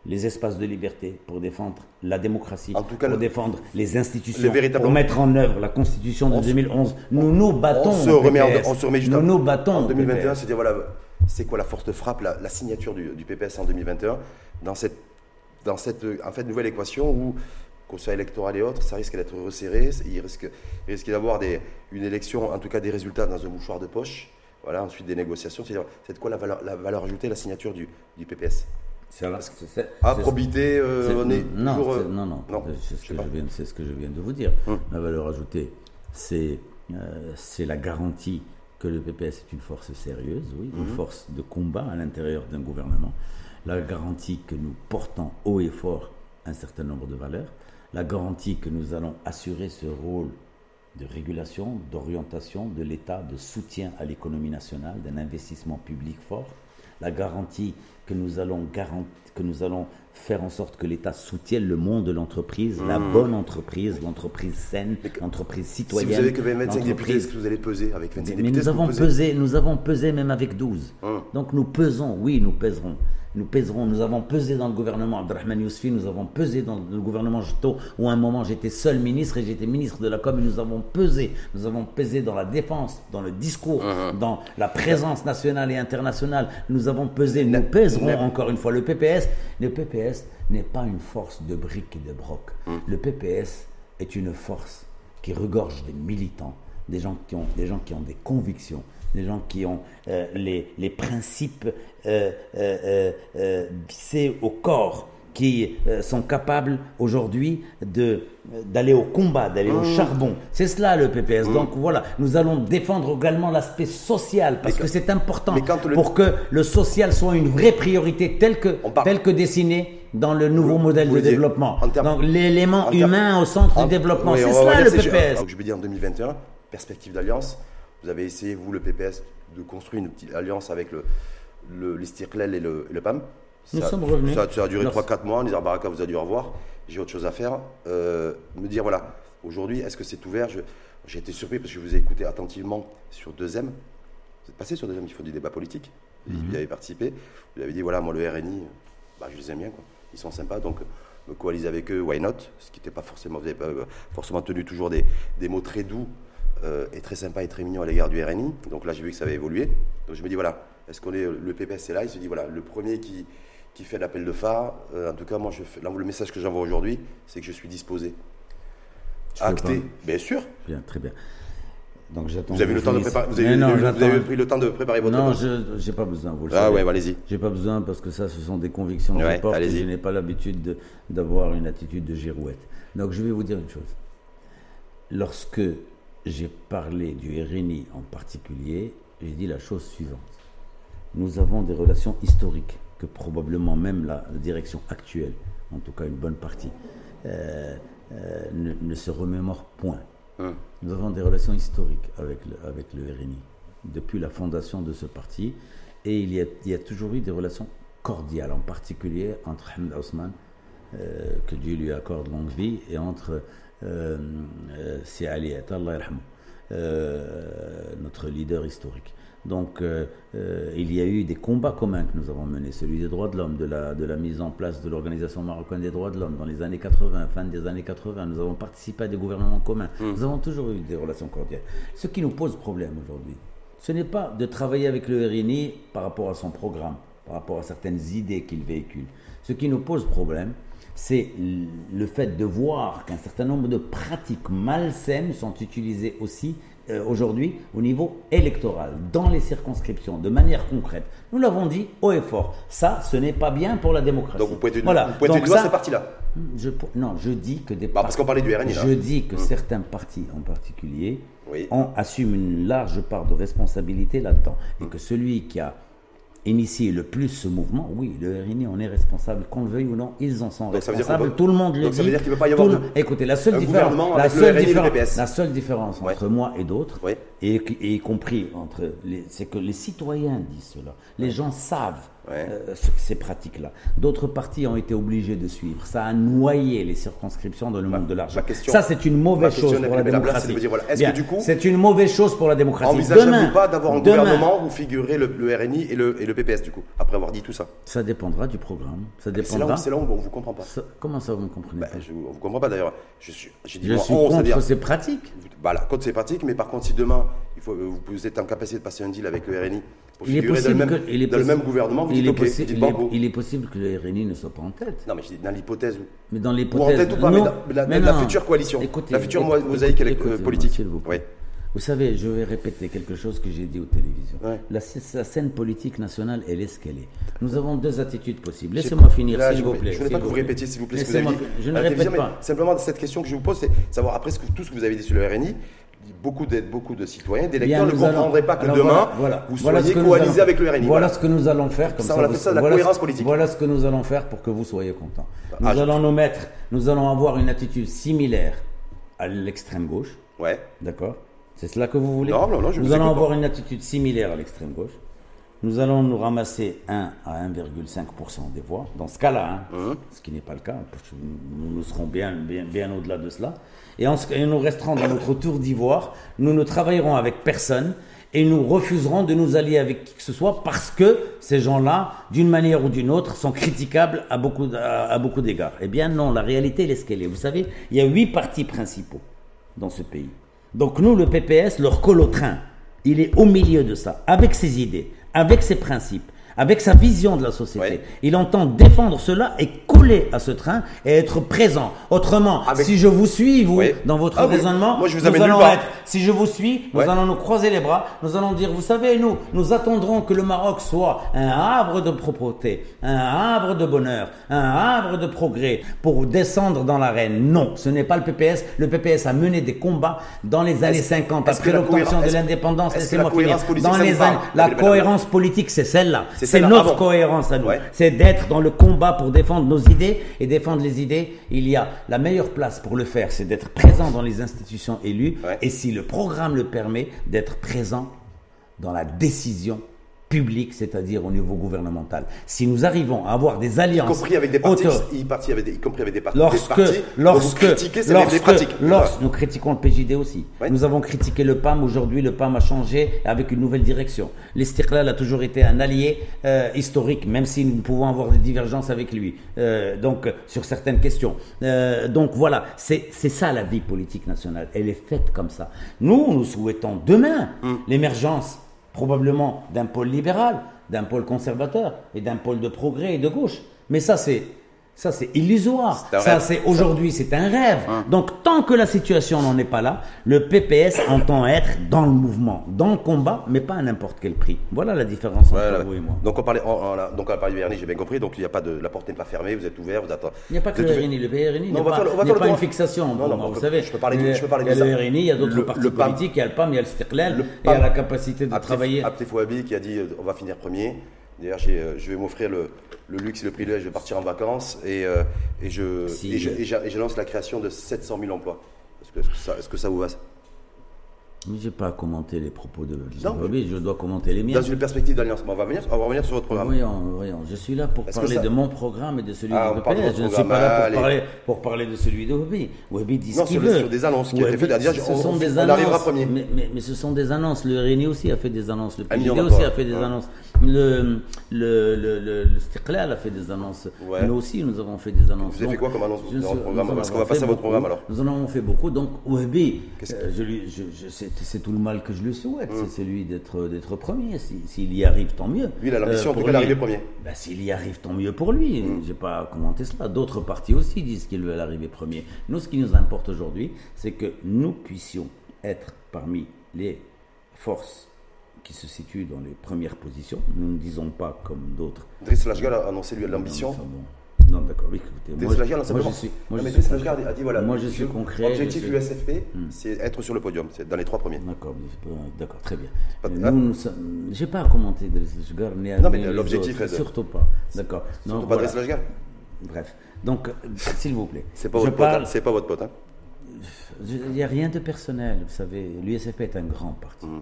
les espaces de liberté, pour défendre la démocratie, En tout cas, pour le- défendre les institutions, les véritables- pour mettre en œuvre la Constitution de On se- 2011. Nous nous battons. on se remet, en- PPS. on se remet juste Nous en- nous battons. en au 2021, PPS. c'est dire voilà, c'est quoi la force de frappe, la, la signature du, du PPS en 2021 dans cette, dans cette en fait, nouvelle équation où conseil électoral et autres, ça risque d'être resserré, il risque, il risque d'avoir des, une élection, en tout cas des résultats dans un mouchoir de poche. Voilà, ensuite des négociations. C'est-à-dire, c'est quoi la valeur, la valeur ajoutée, la signature du, du PPS C'est là- Ah, probité, euh, c'est- on est non, toujours. c'est- euh, non, non, non, c'est ce, que je viens, c'est ce que je viens de vous dire. Hum. La valeur ajoutée, c'est euh, c'est la garantie que le PPS est une force sérieuse, oui, une Mhm. force de combat à l'intérieur d'un gouvernement. La garantie que nous portons haut et fort un certain nombre de valeurs. La garantie que nous allons assurer ce rôle de régulation, d'orientation de l'État, de soutien à l'économie nationale, d'un investissement public fort, la garantie que nous allons que nous allons faire en sorte que l'État soutienne le monde de l'entreprise, la bonne entreprise, l'entreprise saine, l'entreprise Mmh. Si citoyenne. vous avez que 25 députés, l'entreprise- est-ce que vous allez peser avec 25 mais députés nous est-ce que avons pesé, nous avons pesé même avec 12. Hum. Donc nous pesons, oui, nous pèserons. Nous pèserons, nous avons pesé dans le gouvernement Abdelrahman Yousfi, nous avons pesé dans le gouvernement Juto, où à un moment j'étais seul ministre et j'étais ministre de la com, et nous avons pesé. Nous avons pesé dans la défense, dans le discours, dans la présence nationale et internationale. Nous avons pesé, nous pèserons encore une fois. Le PPS, le PPS n'est pas une force de briques et de broc. Le PPS est une force qui regorge des militants, des gens qui ont, des gens qui ont des convictions, des gens qui ont euh, les, les principes euh, euh, euh, vissés au corps, qui sont capables aujourd'hui de d'aller au combat, d'aller au charbon. C'est cela le PPS. Donc voilà, nous allons défendre également l'aspect social parce que c'est important le- pour que le social soit une vraie priorité telle que telle que dessinée dans le nouveau modèle de dire, développement. Donc l'élément humain au centre En- du développement, oui, c'est cela le PPS. Donc, je vais dire en 2021, perspective d'alliance. Vous avez essayé, vous, le PPS, de construire une petite alliance avec le, le, l'Istiklal et le, et le PAM. Nous ça, sommes revenus. Ça, ça a duré Lors- 3-4 mois. Nizar Baraka vous a dit au revoir. J'ai autre chose à faire. Euh, me dire, voilà, aujourd'hui, est-ce que c'est ouvert? Je- J'ai été surpris parce que je vous ai écouté attentivement sur 2M. Vous êtes passé sur 2M, il faut du débat politique. Mhm. Vous y avez participé. Vous avez dit, voilà, moi, le RNI, bah, je les aime bien. Quoi. Ils sont sympas. Donc, me coaliser avec eux, why not? Ce qui n'était pas forcément, vous n'avez pas euh, forcément tenu toujours des, des mots très doux euh, et très sympas et très mignons à l'égard du RNI. Donc là, j'ai vu que ça avait évolué. Donc je me dis, voilà, est-ce qu'on est, le PPS est là? Il se dit, voilà, le premier qui, qui fait l'appel de phare, euh, en tout cas, moi, je fais, là, le message que j'envoie aujourd'hui, c'est que je suis disposé. Tu Acté, bien sûr. Bien, très bien. Donc j'attends. Vous avez, le temps de préparer, vous, avez, non, vous j'attends. avez pris le temps de préparer votre Non, je n'ai pas besoin, vous le Ah savez. ouais, bah, allez-y. J'ai pas besoin parce que ça, ce sont des convictions que Ouais, je porte et allez-y. je n'ai pas l'habitude de- d'avoir une attitude de girouette. Donc je vais vous dire une chose. Lorsque j'ai parlé du RNI en particulier, j'ai dit la chose suivante. Nous avons des relations historiques que probablement même la direction actuelle, en tout cas une bonne partie, euh, euh, ne, ne se remémore point. Hum. Nous avons des relations historiques avec le, avec le RNI depuis la fondation de ce parti et il y a, il y a toujours eu des relations cordiales, en particulier entre Hamd Ousmane, euh, que Dieu lui accorde longue vie, et entre euh, euh, Si Ali Allah yarhamou, euh, notre leader historique. Donc euh, euh, il y a eu des combats communs que nous avons menés, celui des droits de l'homme, de la, de la mise en place de l'Organisation marocaine des droits de l'homme dans les années 80, fin des années 80. Nous avons participé à des gouvernements communs. Nous avons toujours eu des relations cordiales. Ce qui nous pose problème aujourd'hui, ce n'est pas de travailler avec le RNI par rapport à son programme, par rapport à certaines idées qu'il véhicule. Ce qui nous pose problème, c'est le fait de voir qu'un certain nombre de pratiques malsaines sont utilisées aussi euh, aujourd'hui au niveau électoral, dans les circonscriptions, de manière concrète. Nous l'avons dit haut et fort. Ça, ce n'est pas bien pour la démocratie. Donc vous pouvez être voilà. vous pouvez ces partis-là je, Non, je dis que des bah, Parce qu'on parlait du RNI, là. Je dis que hum. certains partis en particulier ont, assument une large part de responsabilité là-dedans. Et que celui qui a initié le plus ce mouvement, oui, le RNI, on est responsable, qu'on le veuille ou non, ils en sont responsables. Tout le monde le donc dit. Ça veut dire qu'il ne peut pas y avoir. Écoutez, la seule, différence, la, seule la seule différence entre moi et d'autres, et, y compris entre les, c'est que les citoyens disent cela. Les gens savent euh, ces pratiques-là. D'autres partis ont été obligés de suivre. Ça a noyé les circonscriptions dans le monde de l'argent. Ça, c'est une mauvaise chose pour la démocratie. c'est une mauvaise chose pour la démocratie. Envisagez-vous pas d'avoir un gouvernement où figurerait le, RNI et le, et le, PPS, du coup, après avoir dit tout ça? Ça dépendra du programme. Ça dépendra. C'est là, où on ne vous comprend pas. comment ça, vous ne comprenez bah, pas? Je ne vous comprends pas d'ailleurs. Je suis, je je suis contre ces pratiques. Voilà, contre ces pratiques, mais par contre, si demain, il faut, vous êtes en capacité de passer un deal avec le RNI il est possible dans le même, que, il est dans le même gouvernement, vous il, dites, est okay, possible, il, est, il, est, possible que le RNI ne soit pas en tête. Non, mais je dis dans l'hypothèse où. Mais dans l'hypothèse. Ou en tête ou pas, non, mais, la, mais la, future coalition. Écoutez, la future écoutez, mosaïque écoutez, politique. Vous, oui. vous savez, je vais répéter quelque chose que j'ai dit aux télévisions. Ouais. La, la, scène politique nationale, elle est ce qu'elle est. Nous avons deux attitudes possibles. Laissez-moi finir, s'il vous plaît. Je ne veux pas que vous répétiez, s'il vous plaît, ce que vous avez dit. Je ne répète pas. Simplement, cette question que je vous pose, c'est savoir, après tout ce que vous avez dit sur le RNI, beaucoup de, beaucoup de citoyens, d'électeurs ne comprendraient pas que demain, voilà, vous soyez coalisés avec le RNI. Voilà, ce que nous allons faire. Comme ça, on appelle ça la cohérence politique. Voilà ce que nous allons faire pour que vous soyez contents. Nous ah, allons nous mettre, nous allons avoir une attitude similaire à l'extrême gauche. Ouais. D'accord? C'est cela que vous voulez? Non, non, non, je Nous allons avoir une attitude similaire à l'extrême gauche. Nous allons nous ramasser 1 à 1,5% des voix, dans ce cas-là, hein, mmh. ce qui n'est pas le cas, nous, nous serons bien, bien, bien au-delà de cela. Et, nous resterons dans notre tour d'ivoire, nous ne travaillerons avec personne et nous refuserons de nous allier avec qui que ce soit parce que ces gens-là, d'une manière ou d'une autre, sont critiquables à beaucoup, à, beaucoup d'égards. Eh bien non, la réalité, elle est ce qu'elle est. Vous savez, il y a huit partis principaux dans ce pays. Donc nous, le PPS, leur colle au train. Il est au milieu de ça, avec ses idées, avec ses principes, avec sa vision de la société. Il entend défendre cela et coller à ce train et être présent. Autrement, si je vous suis, vous, dans votre ah raisonnement, Moi, je vous nous allons être, si je vous suis, nous allons nous croiser les bras, nous allons dire, vous savez, nous, nous attendrons que le Maroc soit un havre de propreté, un havre de bonheur, un havre de progrès pour descendre dans l'arène. Non, ce n'est pas le PPS. Le PPS a mené des combats dans les années 50 après l'obtention de l'indépendance. Laissez-moi finir. Dans les années, la cohérence politique, c'est celle-là. C'est notre cohérence à nous. C'est d'être dans le combat pour défendre nos idées et défendre les idées. Il y a la meilleure place pour le faire, c'est d'être présent dans les institutions élues et si le programme le permet, d'être présent dans la décision public, c'est-à-dire au niveau gouvernemental. Si nous arrivons à avoir des alliances, y compris avec des partis, y, partis avec des, y compris avec des partis, lorsque, des partis lorsque, lorsque, lorsque, nous critiquons le PJD aussi. Nous avons critiqué le PAM. Aujourd'hui, le PAM a changé avec une nouvelle direction. L'Estirlal a toujours été un allié euh, historique, même si nous pouvons avoir des divergences avec lui. Euh, donc sur certaines questions. Euh, donc voilà, c'est ça la vie politique nationale. Elle est faite comme ça. Nous, nous souhaitons demain hum. l'émergence probablement d'un pôle libéral, d'un pôle conservateur et d'un pôle de progrès et de gauche. Mais ça, c'est ça, c'est illusoire. Ça, c'est aujourd'hui, c'est un rêve. Hein. Donc, tant que la situation n'en est pas là, le PPS entend être dans le mouvement, dans le combat, mais pas à n'importe quel prix. Voilà la différence entre vous et moi. Donc, on parlait, on, on, donc, on parlait du RNI, j'ai bien compris. Donc, il n'y a pas de, la porte n'est pas fermée, vous êtes ouvert, vous attendez. Il n'y a pas que le RNI. Le RNI n'est pas, pas, pas une fixation. Non, non, vous savez, je peux parler, de, je peux parler il y a le RNI, il y a d'autres partis politiques, il y a le PAM, il y a le Stiklal, il y a la capacité de travailler. Abdel Fouabi qui a dit, euh, on va finir premier. D'ailleurs, euh, je vais m'offrir le, luxe et le privilège de partir en vacances et, euh, et je, je, lance la création de 700 000 emplois. Est-ce que, ça vous va mais je n'ai pas à commenter les propos de Bobby, je dois commenter les miens. Dans une perspective d'alliance, on va, revenir, on va revenir sur votre programme. Voyons, voyons. Je suis là pour parler de mon programme et de celui ah, de PS. Je ne suis pas là pour parler, pour parler, de celui de. Webby dit ce qu'il veut. sur des annonces qui ont été faites. Ce on, sont des annonces, arrivera premier. Mais, mais, mais, ce sont des annonces. Le RNI aussi a fait des annonces. Le PID aussi a fait des annonces. Le, le, le, le, a fait des annonces. Ouais. Nous aussi, nous avons fait des annonces. Vous avez fait quoi comme annonce je dans le programme en Parce qu'on va passer à votre programme alors. Nous en avons fait beaucoup. Donc, Qu'est-ce euh, je je- je- c'est tout le mal que je lui souhaite. C'est celui d'être premier. Si- S'il y arrive, tant mieux. Lui, il a l'ambition, en pour tout cas, d'arriver premier. Ben, S'il y arrive, tant mieux pour lui. J'ai pas commenté cela. D'autres partis aussi disent qu'ils veulent arriver premier. Nous, ce qui nous importe aujourd'hui, c'est que nous puissions être parmi les forces qui se situent dans les premières positions. Nous ne disons pas comme d'autres. Driss Lashgal a annoncé lui l'ambition. Non, d'accord, oui, écoutez. Moi, je suis. Moi, Non, je mais suis a dit voilà. Moi, je suis concret. Objectif je suis- USFP, c'est être sur le podium, c'est dans les trois premiers. D'accord, mais d'accord, très bien. Sommes- j'ai pas à commenter Driss Lashgar, ni à Non, mais l'objectif est de- Surtout pas. D'accord. Surtout Non, pas voilà. Driss. Bref. Donc, euh, s'il vous plaît. C'est pas je votre pote, hein. parle. c'est pas votre pote. hein. je- Il n'y a rien de personnel, vous savez. L'USFP est un grand parti. Mhm.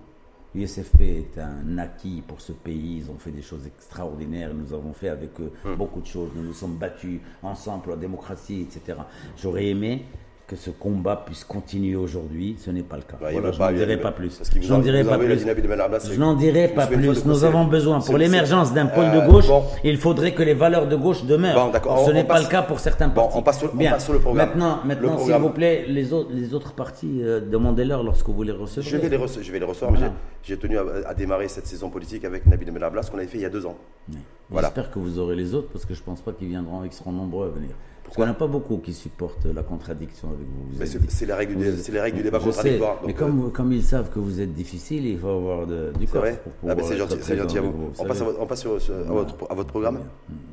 L'USFP est un acquis pour ce pays. Ils ont fait des choses extraordinaires. Nous avons fait avec eux Mhm. beaucoup de choses. Nous nous sommes battus ensemble pour la démocratie, etc. J'aurais aimé que ce combat puisse continuer aujourd'hui. Ce n'est pas le cas. Bah, Voilà, je n'en dirai pas plus. Je n'en dirai pas plus. Je n'en dirai pas Nous avons besoin, pour l'émergence d'un pôle Euh, de gauche, bon. il faudrait que les valeurs de gauche demeurent. Bon. Ce n'est pas passe- le cas pour certains Bon, partis. on passe sur- on Bien. passe sur le programme. Maintenant, maintenant s'il vous plaît, les autres, les autres partis, euh, demandez-leur lorsque vous les recevrez. Je vais les, rece- je vais les recevoir, mais Voilà. j'ai tenu à, à démarrer cette saison politique avec Nabil Ben Arabla, ce qu'on avait fait il y a deux ans. Oui. Voilà. J'espère que vous aurez les autres parce que je pense pas qu'ils viendront, ils seront nombreux à venir. Qu'il n'y en a pas beaucoup qui supportent la contradiction avec vous. vous c'est c'est la règle, du, Vous- c'est les règles du débat contradictoire. sais, mais comme, euh, comme ils savent que vous êtes difficile, il faut avoir de- du c'est corps. vrai. pour Ah, c'est gentil, c'est à vous. vous On passe, à votre, on passe sur, sur- à, votre, à votre programme,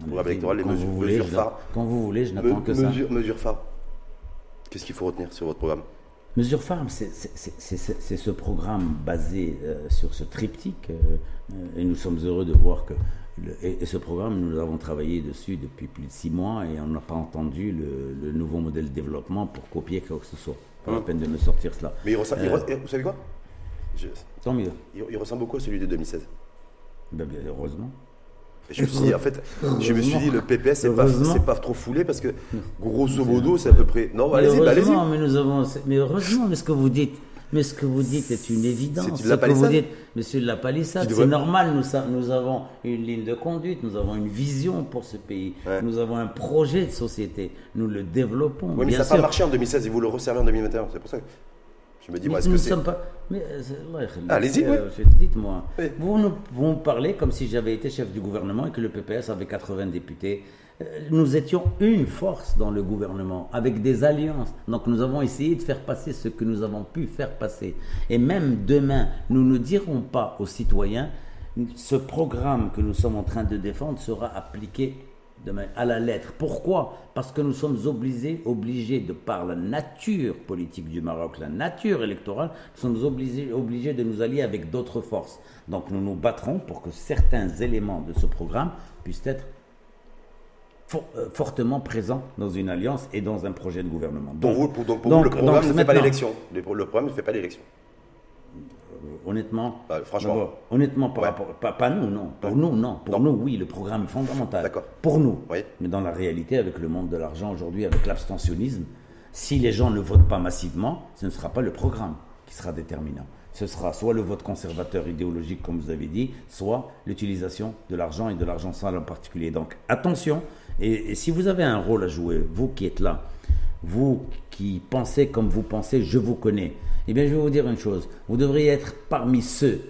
programme électoral, les mesures, voulez, phares. Quand vous voulez, je n'attends que ça. mesures, phares. Qu'est-ce qu'il faut retenir sur votre programme Mesure Farm, c'est- c'est c'est- c'est- c'est ce programme basé euh, sur ce triptyque, euh, et nous sommes heureux de voir que, et, ce programme, nous avons travaillé dessus depuis plus de six mois, et on n'a pas entendu le, le nouveau modèle de développement pour copier quoi que ce soit. Pas la Hum. peine de me sortir cela. Mais il ressemble, il Euh, re- vous savez quoi? Je- Tant mieux, il, il ressemble beaucoup à celui de 2016. Ben, bien, heureusement. Je me suis dit, en fait, je me suis dit, le PPS, c'est pas, pas trop foulé parce que, grosso modo, c'est à peu près. Non, allez-y, bah, allez-y. heureusement, mais nous avons. Mais heureusement, mais ce que vous dites, mais ce que vous dites est une évidence. C'est de Ce la que vous dites, Monsieur de la palissade, c'est normal. Nous, avons une ligne de conduite, nous avons une vision pour ce pays, Ouais. nous avons un projet de société, nous le développons. Oui, mais bien ça n'a pas marché en 2016 et vous le resservez en 2021. C'est pour ça que je me dis, moi, est-ce que ne c'est. pas. Mais euh. Allez-y, Euh, Dites-moi, Oui. vous, nous, vous parlez comme si j'avais été chef du gouvernement et que le PPS avait 80 députés. Nous étions une force dans le gouvernement, avec des alliances. Donc nous avons essayé de faire passer ce que nous avons pu faire passer. Et même demain, nous ne dirons pas aux citoyens, ce programme que nous sommes en train de défendre sera appliqué demain à la lettre. Pourquoi? Parce que nous sommes obligés, obligés, de par la nature politique du Maroc, la nature électorale, nous sommes obligés, obligés de nous allier avec d'autres forces. Donc nous nous battrons pour que certains éléments de ce programme puissent être for- euh, fortement présents dans une alliance et dans un projet de gouvernement. Pour Donc, vous, pour, donc, pour donc- vous, le programme donc ne fait pas l'élection. Le, le programme ne fait pas l'élection. Honnêtement, Bah, franchement. honnêtement, par Ouais. rapport, pas, pas nous, non. Pour nous, non. Pour nous, oui, le programme est fondamental. D'accord. Pour nous. Oui. Mais dans la réalité, avec le monde de l'argent aujourd'hui, avec l'abstentionnisme, si les gens ne votent pas massivement, ce ne sera pas le programme qui sera déterminant. Ce sera soit le vote conservateur idéologique, comme vous avez dit, soit l'utilisation de l'argent et de l'argent sale en particulier. Donc attention, et, et si vous avez un rôle à jouer, vous qui êtes là, vous qui pensez comme vous pensez, je vous connais, eh bien je vais vous dire une chose, vous devriez être parmi ceux,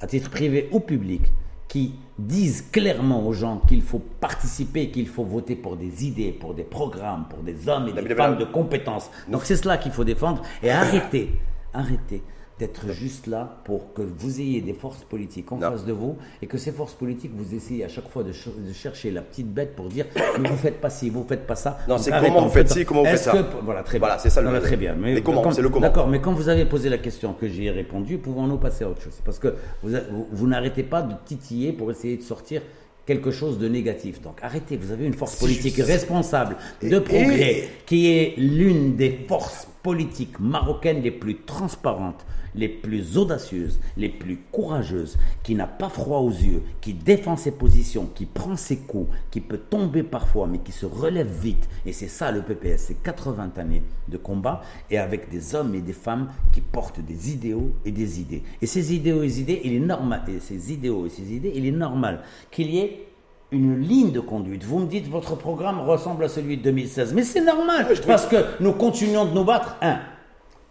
à titre privé ou public, qui disent clairement aux gens qu'il faut participer, qu'il faut voter pour des idées, pour des programmes, pour des hommes et des femmes de compétences. Donc c'est cela qu'il faut défendre. Et arrêtez, arrêtez d'être juste là pour que vous ayez des forces politiques en Non. face de vous et que ces forces politiques, vous essayez à chaque fois de, ch- de chercher la petite bête pour dire mais vous faites pas ci, vous faites pas ça. Non, c'est comment vous faites ci, comment vous faites ça. que- Voilà, très Voilà, bien. c'est ça le- très bien. Mais comment, comme- c'est le comment. D'accord, mais quand vous avez posé la question que j'y ai répondu, pouvons-nous passer à autre chose? Parce que vous, vous, vous n'arrêtez pas de titiller pour essayer de sortir quelque chose de négatif. Donc arrêtez, vous avez une force politique responsable de progrès et- qui est l'une des forces politiques marocaines les plus transparentes, les plus audacieuses, les plus courageuses, qui n'a pas froid aux yeux, qui défend ses positions, qui prend ses coups, qui peut tomber parfois, mais qui se relève vite. Et c'est ça le PPS, c'est 80 années de combat, et avec des hommes et des femmes qui portent des idéaux et des idées. Et ces idéaux et ces idées, il est normal, et ces idéaux et ces idées, il est normal qu'il y ait une ligne de conduite. Vous me dites votre programme ressemble à celui de 2016, mais c'est normal parce que nous continuons de nous battre. Un,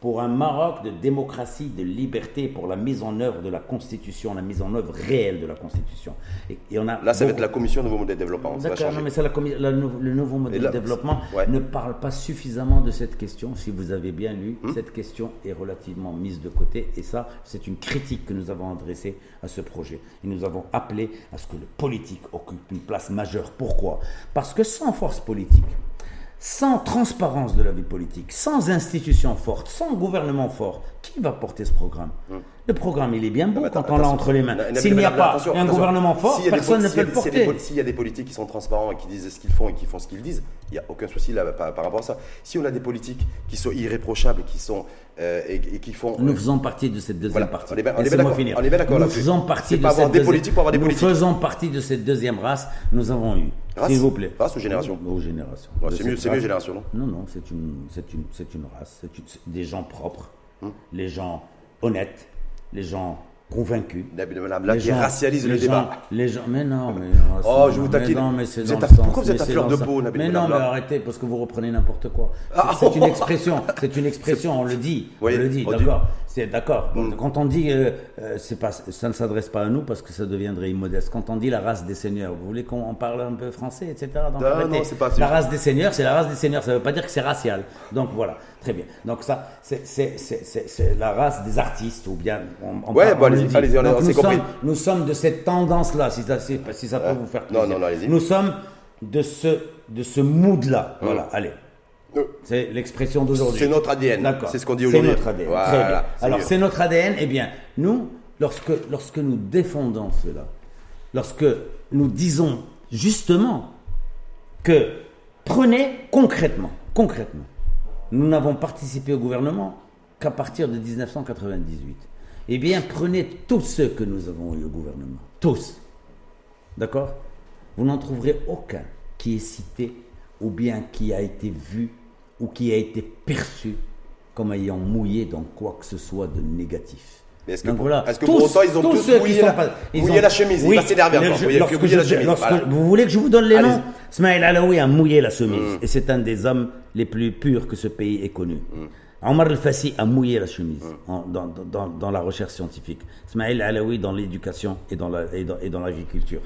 pour un Maroc de démocratie, de liberté, pour la mise en œuvre de la Constitution, la mise en œuvre réelle de la Constitution. Et, on a Là, ça va être la Commission Nouveau Modèle de Développement. D'accord, non, mais ça, la, le nouveau modèle de développement ne parle pas suffisamment de cette question. Si vous avez bien lu, hmm? cette question est relativement mise de côté. Et ça, c'est une critique que nous avons adressée à ce projet. Et nous avons appelé à ce que le politique occupe une place majeure. Pourquoi? Parce que sans force politique, sans transparence de la vie politique, sans institutions fortes, sans gouvernement fort, qui va porter ce programme? Hmm. Le programme, il est bien beau quand on l'a entre les mains. S'il n'y a pas un gouvernement fort, personne ne peut le porter. S'il y a des politiques qui sont transparents et qui disent ce qu'ils font et qui font ce qu'ils disent, il n'y a aucun souci là, par, rapport à ça. Si on a des politiques qui sont irréprochables et qui sont euh, et, qui font. Nous faisons partie de cette deuxième partie. On est bien, d'accord. Nous faisons partie de cette des politiques pour avoir des Nous faisons partie de cette deuxième race. Nous avons eu. S'il vous plaît. Race ou génération Aux générations. c'est mieux, mieux génération, non Non, non, c'est une, race. C'est des gens propres, hum. les gens honnêtes, les gens convaincus. Là, qui racialise le débat. les gens, mais non, mais. Oh, je vous taquine. Non, mais c'est Pourquoi vous êtes à fleur de peau, Nabil Mais non, mais arrêtez, parce que vous reprenez n'importe quoi. Ah. C'est une expression, c'est une expression, on le dit. on le dit, d'accord. C'est d'accord. Mm. Quand on dit, euh, euh, c'est pas, ça ne s'adresse pas à nous parce que ça deviendrait immodeste. Quand on dit la race des seigneurs, vous voulez qu'on parle un peu français, etc. Donc, non, non, c'est pas. La race des seigneurs, c'est la race des seigneurs. Ça ne veut pas dire que c'est racial. Donc voilà, très bien. Donc ça, c'est la race des artistes ou bien. On, ouais, bon, allez-y, allez on, nous, compris. Sommes, nous sommes de cette tendance-là, si ça, si ça peut vous faire plaisir. Non, non, allez-y. Nous sommes de ce, de ce mood-là. Mm. Voilà, allez. C'est l'expression d'aujourd'hui. C'est notre ADN. C'est ce qu'on dit aujourd'hui. C'est notre ADN. Très bien. Alors, c'est notre ADN. Eh bien, nous, lorsque, lorsque nous défendons cela, lorsque nous disons justement que prenez concrètement, concrètement, nous n'avons participé au gouvernement qu'à partir de 1998. Eh bien, prenez tous ceux que nous avons eu au gouvernement. Tous. D'accord? Vous n'en trouverez aucun qui est cité ou bien qui a été vu ou qui a été perçu comme ayant mouillé dans quoi que ce soit de négatif. Est-ce que, est que pour autant ils ont tous, mouillé, la, mouillé la, chemise? Oui, Ils Vous voulez que je vous donne les noms Smaïl Alaoui a mouillé la chemise mm. et c'est un des hommes les plus purs que ce pays ait connu. Mm. Omar El-Fassi a mouillé la chemise mm. dans, dans, dans, la recherche scientifique. Smaïl Alaoui dans l'éducation et dans l'agriculture.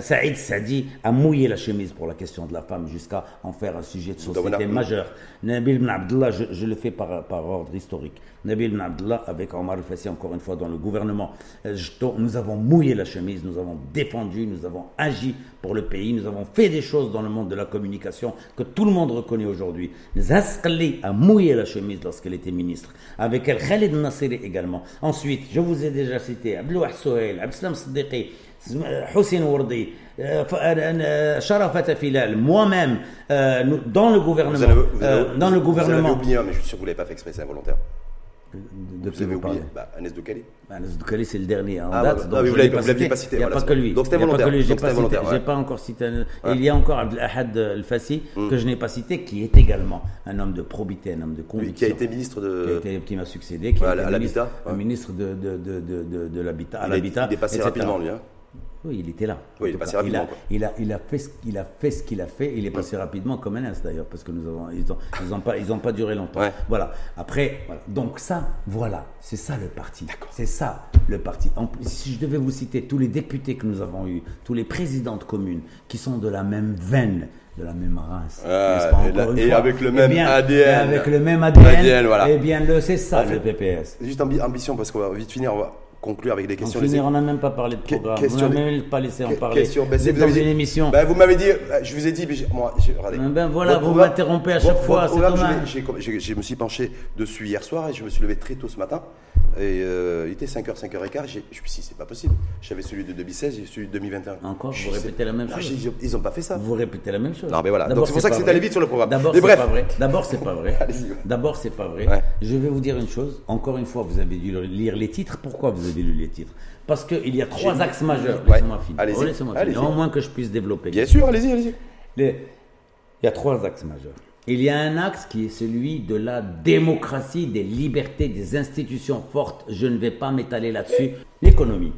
Saïd Sadi a mouillé la chemise pour la question de la femme jusqu'à en faire un sujet de société majeur. Nabil Ben Abdullah, je, le fais par, par, ordre historique. Nabil Ben Abdullah avec Omar El-Fassi encore une fois dans le gouvernement. Euh, nous avons mouillé la chemise, nous avons défendu, nous avons agi pour le pays, nous avons fait des choses dans le monde de la communication que tout le monde reconnaît aujourd'hui. Zaskali a mouillé la chemise lorsqu'elle était ministre. Avec elle, Khalid Nassiri également. Ensuite, je vous ai déjà cité Abdou Souhail, Abdeslam Siddiqui, Hussein Wardi, Sharafat Filal, moi-même, dans le gouvernement. Vous avez, vous avez, dans le gouvernement. Vous avez oublié, mais je suis sûr que vous ne l'avez pas fait exprès, c'est involontaire. De vous avez oublié bah, Agnès Doukali. Bah, Agnès Doukali, c'est le dernier en ah, date. Ah, vous ne l'aviez pas cité. Il n'y a pas que lui. Donc c'était volontaire. Je n'ai pas, encore cité. Il y a encore Abdelahad El-Fassi, mm. que je n'ai pas cité, qui est également un homme de probité, un homme de conviction. Qui a été ministre de. Qui m'a succédé. Qui a été ministre, un ministre de l'habitat. Il est passé rapidement, lui. Oui, il était là. Oui, il est passé rapidement. Il a, il a, fait ce qu'il a fait, ce qu'il a fait. Il est passé rapidement comme un as d'ailleurs, parce que nous avons, ils n'ont ils ont pas, ils ont pas duré longtemps. Voilà. Après, voilà. donc ça, voilà, c'est ça le parti. C'est ça le parti. En, si je devais vous citer tous les députés que nous avons eus, tous les présidents de communes qui sont de la même veine, de la même race. Ah, et, avec le même ADN. avec le même ADN. voilà. Eh bien, c'est ça le PPS. Juste ambition, parce qu'on va vite finir. On va conclure avec des questions. En finir, on n'a même pas parlé de Que- programme. question- Vous n'avez même pas laissé en parler. question, ben, vous êtes vous dans avez une dit- émission. Ben, vous m'avez dit, euh, je vous ai dit, j'ai- moi, j'ai- regardez. Ben, voilà, vous m'interrompez à votre- chaque fois, votre c'est programme, je j'ai- j'ai- Je me suis penché dessus hier soir et je me suis levé très tôt ce matin. Et euh, il était 5h, 5h15. j'ai- Je me suis dit, c'est pas possible. J'avais celui de 2016 et celui de 2021. Encore, Je vous répétez la même Non, chose. j'ai- Ils n'ont pas fait ça. Vous répétez la même chose. Non, mais voilà. Donc, c'est pour ça que c'est allé vite sur le programme. D'abord, c'est pas vrai. D'abord, c'est pas vrai. D'abord, c'est pas vrai. Je vais vous dire une chose. Encore une fois, vous avez dû lire les titres. Pourquoi vous avez lu les titres Parce qu'il y a trois axes majeurs. Ouais. Laissez-moi finir. Allez-y. Oh, Allez-y. finir. Au moins que je puisse développer. Bien sûr, allez-y, allez-y. Les- Il y a trois axes majeurs. Il y a un axe qui est celui de la démocratie, des libertés, des institutions fortes. Je ne vais pas m'étaler là-dessus. L'économie.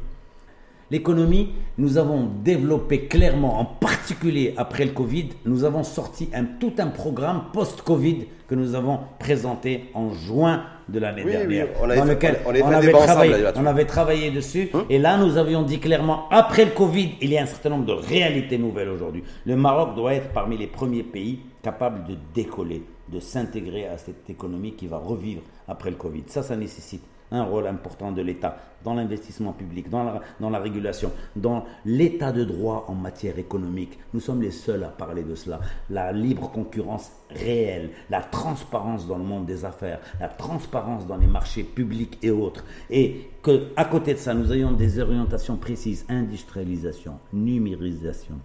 L'économie, nous avons développé clairement, en particulier après le Covid, nous avons sorti un, tout un programme post-Covid que nous avons présenté en juin de l'année Oui, dernière. oui, on avait dans fait- lequel on avait ensemble, travaillé, là-dessus. on avait travaillé dessus. et là, nous avions dit clairement, après le Covid, il y a un certain nombre de réalités nouvelles aujourd'hui. Le Maroc doit être parmi les premiers pays capables de décoller, de s'intégrer à cette économie qui va revivre après le Covid. Ça, ça nécessite un rôle important de l'État dans l'investissement public, dans la, dans la régulation, dans l'état de droit en matière économique. Nous sommes les seuls à parler de cela. La libre concurrence réelle, la transparence dans le monde des affaires, la transparence dans les marchés publics et autres. Et que, à côté de ça, nous ayons des orientations précises, industrialisation, numérisation,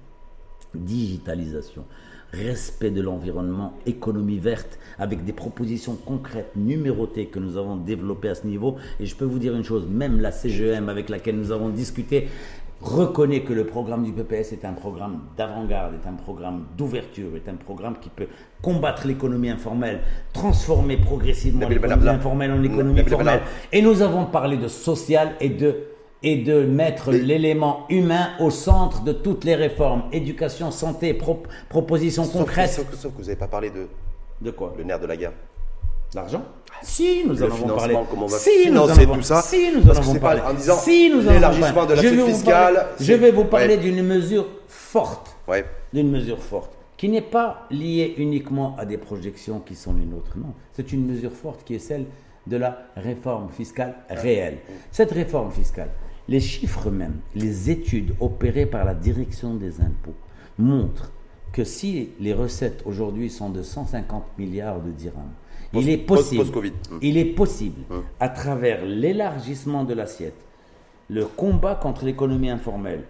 digitalisation, respect de l'environnement, économie verte, avec des propositions concrètes, numérotées que nous avons développées à ce niveau. Et je peux vous dire une chose, même la CGM avec laquelle nous avons discuté reconnaît que le programme du PPS est un programme d'avant-garde, est un programme d'ouverture, est un programme qui peut combattre l'économie informelle, transformer progressivement l'économie informelle en économie formelle. Et nous avons parlé de social et de, et de mettre l'élément humain au centre de toutes les réformes. Éducation, santé, pro- propositions Sauf concrètes. sauf que- sauf que vous n'avez pas parlé de De quoi? le nerf de la guerre. L'argent Si, nous Le en avons parlé. comment on va si, nous financer avons- tout ça? Si, nous en avons parlé. en disant si, nous l'élargissement de vous fiscale, parler- Je vais vous parler Ouais. d'une mesure forte Ouais. d'une mesure forte, qui n'est pas liée uniquement à des projections qui sont les nôtres. Non, c'est une mesure forte qui est celle de la réforme fiscale réelle. Cette réforme fiscale, les chiffres même, les études opérées par la direction des impôts montrent que si les recettes aujourd'hui sont de 150 milliards de dirhams, Post- il est possible. Mm. il est possible, à travers l'élargissement de l'assiette, le combat contre l'économie informelle,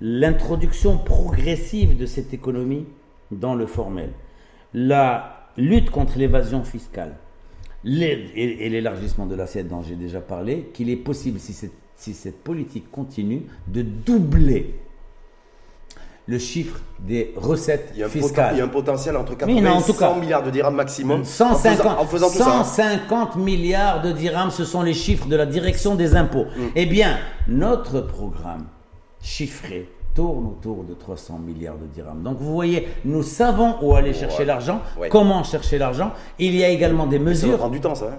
l'introduction progressive de cette économie dans le formel, la lutte contre l'évasion fiscale et, et l'élargissement de l'assiette dont j'ai déjà parlé, qu'il est possible, si cette, si cette politique continue, de doubler le chiffre des recettes Il fiscales. il y a un potentiel entre 80 Oui, non, en et tout 100 cas, milliards de dirhams maximum. en 150, faisant, en faisant tout ça. hein. 150 milliards de dirhams, ce sont les chiffres de la direction des impôts. Mm. Eh bien, notre programme chiffré tourne autour de 300 milliards de dirhams. Donc vous voyez, nous savons où aller chercher Ouais. l'argent, Ouais. comment chercher l'argent. Il y a également des Ça mesures. prendre du temps, ça. hein.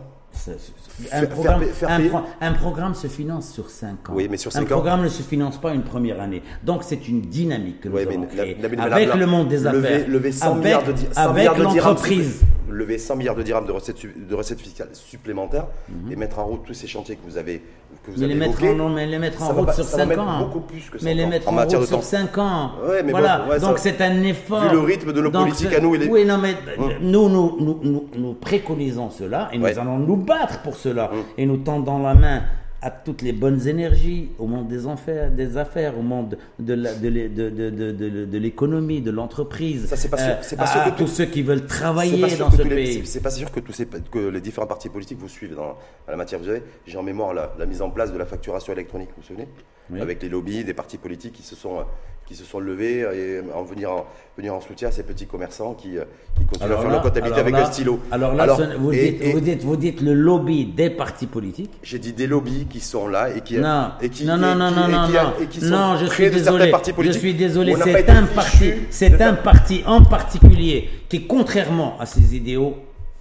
Un programme, faire- faire un payer- pro- un programme se finance sur 5 ans. Oui, mais sur un ans. programme ne se finance pas une première année. Donc c'est une dynamique que nous avons créée avec le monde des affaires, lever 100 avec, milliards de, di- 100 avec milliards de dirhams l'entreprise. Lever 100 milliards de dirhams de recettes, de recettes fiscales supplémentaires et mettre en route tous ces chantiers que vous avez, que vous Mais avez les mettre, en, mais les mettre en Ça route pas- sur ça va 5 mettre ans. beaucoup plus que mais 5 les mettre en en, matière route sur 5 ans. Ouais, mais voilà. bon, ouais, Donc ça- c'est un effort. Vu le rythme de nos Donc, politiques à nous et les- Oui, non, mais Hum. nous, nous, nous, nous, préconisons cela et nous Ouais. allons nous battre pour cela. Hum. Et nous tendons la main à toutes les bonnes énergies, au monde des affaires, des affaires au monde de la- l'économie, de l'entreprise, Ça, c'est pas sûr- euh, c'est pas à, sûr que tous ceux qui veulent travailler dans ce pays. c'est- pas sûr que, tous ces, que les différents partis politiques vous suivent dans, la matière. Vous avez, j'ai en mémoire la, mise en place de la facturation électronique, vous vous souvenez? Avec les lobbies des partis politiques qui se sont, euh, qui se sont levés et en venir, en, venir en soutien à ces petits commerçants qui, euh, qui continuent à faire là- leur comptabilité alors avec là- un stylo. Alors là, ce- vous, et- dites, et vous, dites, vous dites le lobby des partis politiques. j'ai dit des lobbies qui sont là et qui, Non, et qui, non, et non, non, qui- non, et non, qui- non. et qui sont non, je suis désolé. Je suis désolé. C'est un parti, c'est un parti en particulier qui, contrairement à ses idéaux,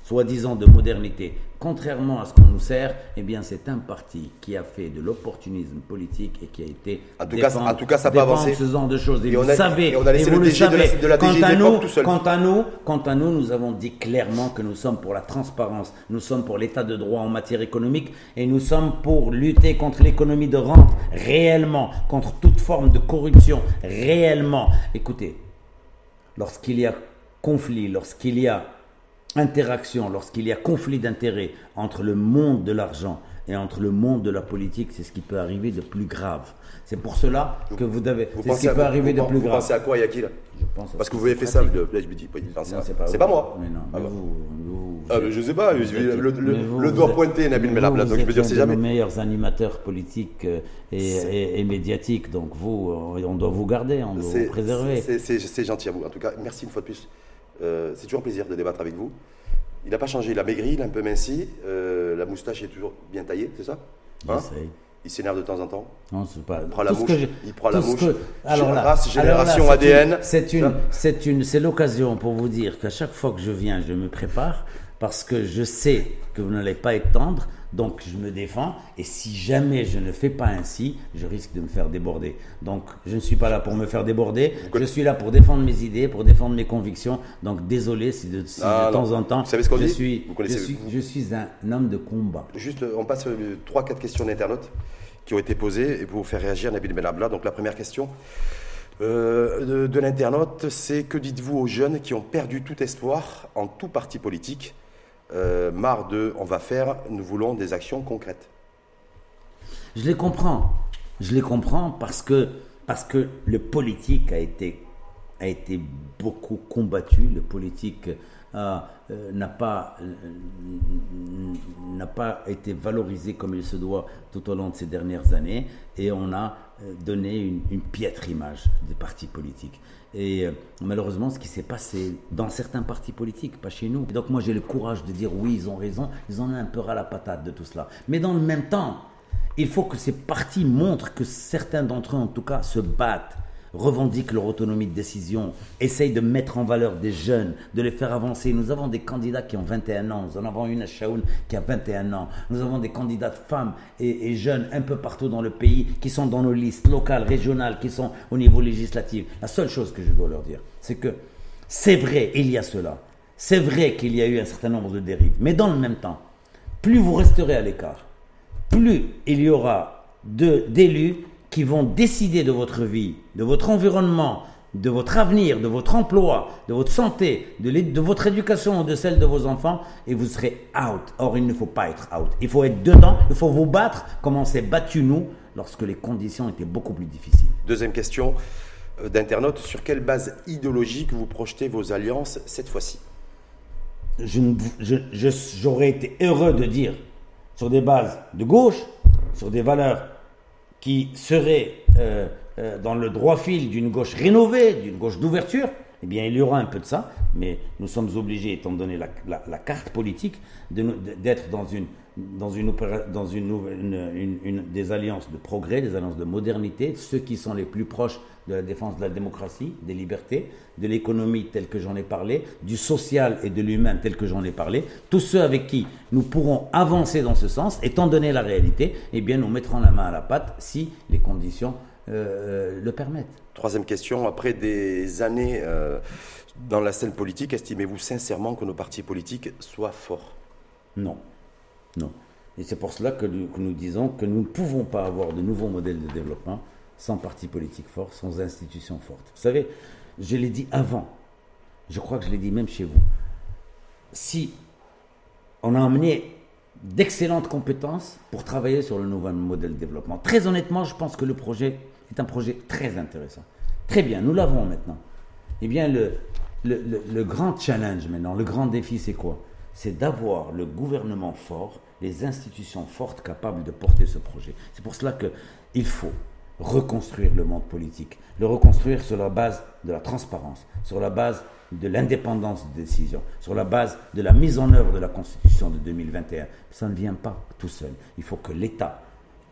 soi-disant de modernité, contrairement à ce qu'on nous sert, eh bien, c'est un parti qui a fait de l'opportunisme politique et qui a été. En tout cas, en tout cas, ça n'a pas avancé. ce genre de choses. Et, Et on vous a- savez, et on a laissé et vous le le DG de la- savez. de la quant DG à de nous, tout seul. quant à nous, quant à nous, nous avons dit clairement que nous sommes pour la transparence, nous sommes pour l'état de droit en matière économique et nous sommes pour lutter contre l'économie de rente réellement, contre toute forme de corruption réellement. Écoutez, lorsqu'il y a conflit, lorsqu'il y a interaction, lorsqu'il y a conflit d'intérêts entre le monde de l'argent et entre le monde de la politique, c'est ce qui peut arriver de plus grave. C'est pour cela que vous devez. Vous C'est ce qui à, peut arriver vous, de vous plus grave. pensez à quoi, Yaki là Je pense à Parce ce que vous qui avez fait ça, le- là je me dis, à- c'est pas, vous. moi. Mais non, Ah bah. vous, vous- Ah, mais je sais pas, vous je- le- le- vous, le vous doigt pointé, Nabil vous, vous donc je peux dire, c'est de jamais. nos meilleurs animateurs politiques euh, et, et- et médiatiques, donc vous, euh, on doit vous garder, on doit vous préserver. c'est gentil à vous. En tout cas, merci une fois de plus. Euh, c'est toujours un plaisir de débattre avec vous. Il n'a pas changé, il a maigri, il a un peu minci. Euh, la moustache est toujours bien taillée, c'est ça? Hein? J'essaye. Il s'énerve de temps en temps. Non, c'est pas. prend la tout mouche, il prend la mouche. que- alors là, Race, alors là, génération ADN. une- C'est une, c'est une, c'est l'occasion pour vous dire qu'à chaque fois que je viens, je me prépare parce que je sais que vous n'allez pas être tendre, donc je me défends. Et si jamais je ne fais pas ainsi, je risque de me faire déborder. Donc je ne suis pas là pour me faire déborder. Je suis là pour défendre mes idées, pour défendre mes convictions. Donc désolé si de, si Ah, de temps en temps, Vous savez ce qu'on je dit suis, Vous connaissez- je suis, je suis un homme de combat. Juste, euh, on passe 3-4 questions d'internautes qui ont été posées et pour vous faire réagir, Nabil Benabla. Donc la première question euh, de, de l'internaute, c'est que dites-vous aux jeunes qui ont perdu tout espoir en tout parti politique Euh, Marre de on va faire, nous voulons des actions concrètes. Je les comprends. Je les comprends parce que, parce que le politique a été, a été beaucoup combattu. Le politique n'a pas, euh, n'a pas été valorisé comme il se doit tout au long de ces dernières années et on a euh, donné une, piètre image des partis politiques. Et euh, malheureusement, ce qui s'est passé dans certains partis politiques, pas chez nous. Et donc moi, j'ai le courage de dire oui, ils ont raison, ils en ont un peu ras la patate de tout cela. Mais dans le même temps, il faut que ces partis montrent que certains d'entre eux, en tout cas, se battent, revendiquent leur autonomie de décision, essayent de mettre en valeur des jeunes, de les faire avancer. Nous avons des candidats qui ont 21 ans, nous en avons une à Shaoun qui a 21 ans, nous avons des candidats de femmes et, et jeunes un peu partout dans le pays qui sont dans nos listes locales, régionales, qui sont au niveau législatif. La seule chose que je dois leur dire, c'est que c'est vrai, il y a cela. C'est vrai qu'il y a eu un certain nombre de dérives. Mais dans le même temps, plus vous resterez à l'écart, plus il y aura d'élus qui vont décider de votre vie, de votre environnement, de votre avenir, de votre emploi, de votre santé, de, votre éducation ou de celle de vos enfants, et vous serez out. Or, il ne faut pas être out. Il faut être dedans, il faut vous battre comme on s'est battu nous lorsque les conditions étaient beaucoup plus difficiles. Deuxième question euh, d'internaute, sur quelle base idéologique vous projetez vos alliances cette fois-ci? Je ne- je- je- j'aurais été heureux de dire sur des bases de gauche, sur des valeurs qui seraient euh, euh, dans le droit fil d'une gauche rénovée, d'une gauche d'ouverture, eh bien il y aura un peu de ça, mais nous sommes obligés, étant donné la, carte politique, d'être dans une dans une, dans une, nouvelle- une- une- une- des alliances de progrès, des alliances de modernité, ceux qui sont les plus proches de la défense de la démocratie, des libertés, de l'économie telle que j'en ai parlé, du social et de l'humain tel que j'en ai parlé, tous ceux avec qui nous pourrons avancer dans ce sens, étant donné la réalité, eh bien nous mettrons la main à la pâte si les conditions euh, le permettent. Troisième question, après des années euh, dans la scène politique, estimez-vous sincèrement que nos partis politiques soient forts? Non. Non. Et c'est pour cela que nous, disons que nous ne pouvons pas avoir de nouveaux modèles de développement sans parti politique fort, sans institutions fortes. Vous savez, je l'ai dit avant, je crois que je l'ai dit même chez vous, si on a emmené d'excellentes compétences pour travailler sur le nouveau modèle de développement. Très honnêtement, je pense que le projet est un projet très intéressant. Très bien, nous l'avons maintenant. Eh bien, le- le grand challenge maintenant, le grand défi, c'est quoi? C'est d'avoir le gouvernement fort, les institutions fortes capables de porter ce projet. C'est pour cela qu'il faut reconstruire le monde politique, le reconstruire sur la base de la transparence, sur la base de l'indépendance de décision, sur la base de la mise en œuvre de la Constitution de 2021. Ça ne vient pas tout seul. Il faut que l'État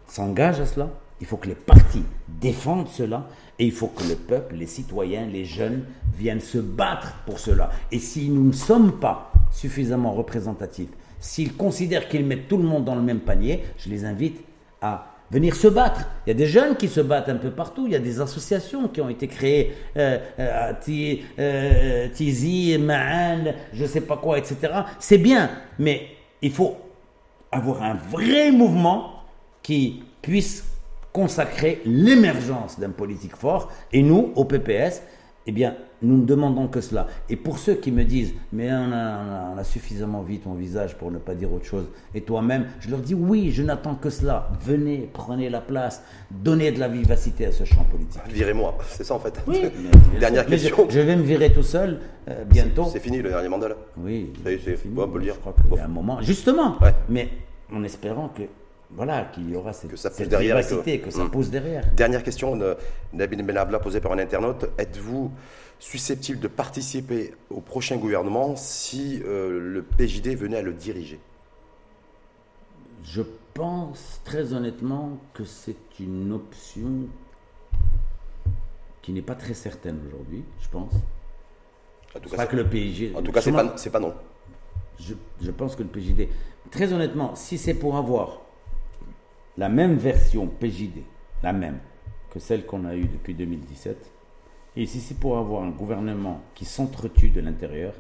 s'engage à cela, il faut que les partis défendent cela, et il faut que le peuple, les citoyens, les jeunes viennent se battre pour cela. Et si nous ne sommes pas suffisamment représentatifs, s'ils considèrent qu'ils mettent tout le monde dans le même panier, je les invite à venir se battre. Il y a des jeunes qui se battent un peu partout, il y a des associations qui ont été créées, euh, euh, euh Tizi, Ma'an, je sais pas quoi, etc. C'est bien, mais il faut avoir un vrai mouvement qui puisse consacrer l'émergence d'un politique fort. Et nous, au PPS, eh bien, nous ne demandons que cela. Et pour ceux qui me disent, mais on a, suffisamment vu ton visage pour ne pas dire autre chose, et toi-même, je leur dis, oui, je n'attends que cela. Venez, prenez la place, donnez de la vivacité à ce champ politique. Virez-moi, c'est ça en fait. Oui. Dernière question. Je, vais me virer tout seul euh, bientôt. C'est fini le dernier mandat là Oui. C'est fini. on peut le dire. Je crois qu'il y a un moment, justement, mais en espérant que voilà, qu'il y aura cette, que ça cette derrière vivacité, que, ça hmm. pousse derrière. Dernière question, Nabil Benabla posée par un internaute. Êtes-vous susceptible de participer au prochain gouvernement si euh, le PJD venait à le diriger? Je pense très honnêtement que c'est une option qui n'est pas très certaine aujourd'hui, je pense. En tout cas, pas que le PJD. En tout cas, c'est pas, pas non. Je, je pense que le PJD. Très honnêtement, si c'est pour avoir la même version PJD, la même que celle qu'on a eue depuis 2017, et si c'est pour avoir un gouvernement qui s'entretue de l'intérieur,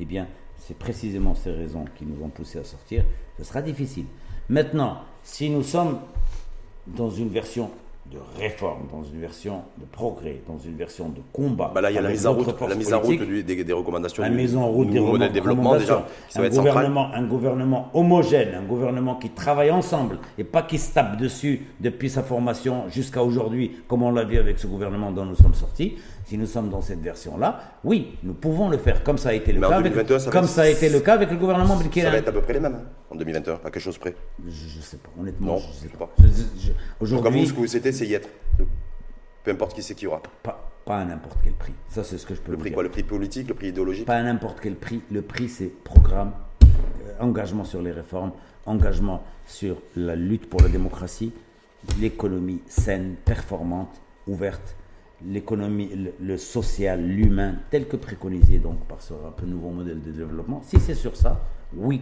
eh bien, c'est précisément ces raisons qui nous ont poussé à sortir. Ce sera difficile. Maintenant, si nous sommes dans une version de réforme, dans une version de progrès, dans une version de combat. Bah là, il y a la mise, en route, la mise en route des, des, recommandations. La mise en route des modèles de développement déjà. un, gouvernement, un gouvernement homogène, un gouvernement qui travaille ensemble et pas qui se tape dessus depuis sa formation jusqu'à aujourd'hui, comme on l'a vu avec ce gouvernement dont nous sommes sortis si nous sommes dans cette version-là, oui, nous pouvons le faire, comme ça a été le, cas, avec, comme ça a été le cas avec le gouvernement Ça va être à peu près les mêmes hein, en 2021, à quelque chose près. Je ne sais pas, honnêtement. Non, je sais pas. Aujourd'hui, comme vous, ce que vous c'est y être. Peu importe qui c'est qui aura. Pas, pas à n'importe quel prix. Ça, c'est ce que je peux Le prix dire. quoi Le prix politique, le prix idéologique Pas à n'importe quel prix. Le prix, c'est programme, euh, engagement sur les réformes, engagement sur la lutte pour la démocratie, l'économie saine, performante, ouverte l'économie, le, social, l'humain, tel que préconisé donc par ce nouveau modèle de développement, si c'est sur ça, oui,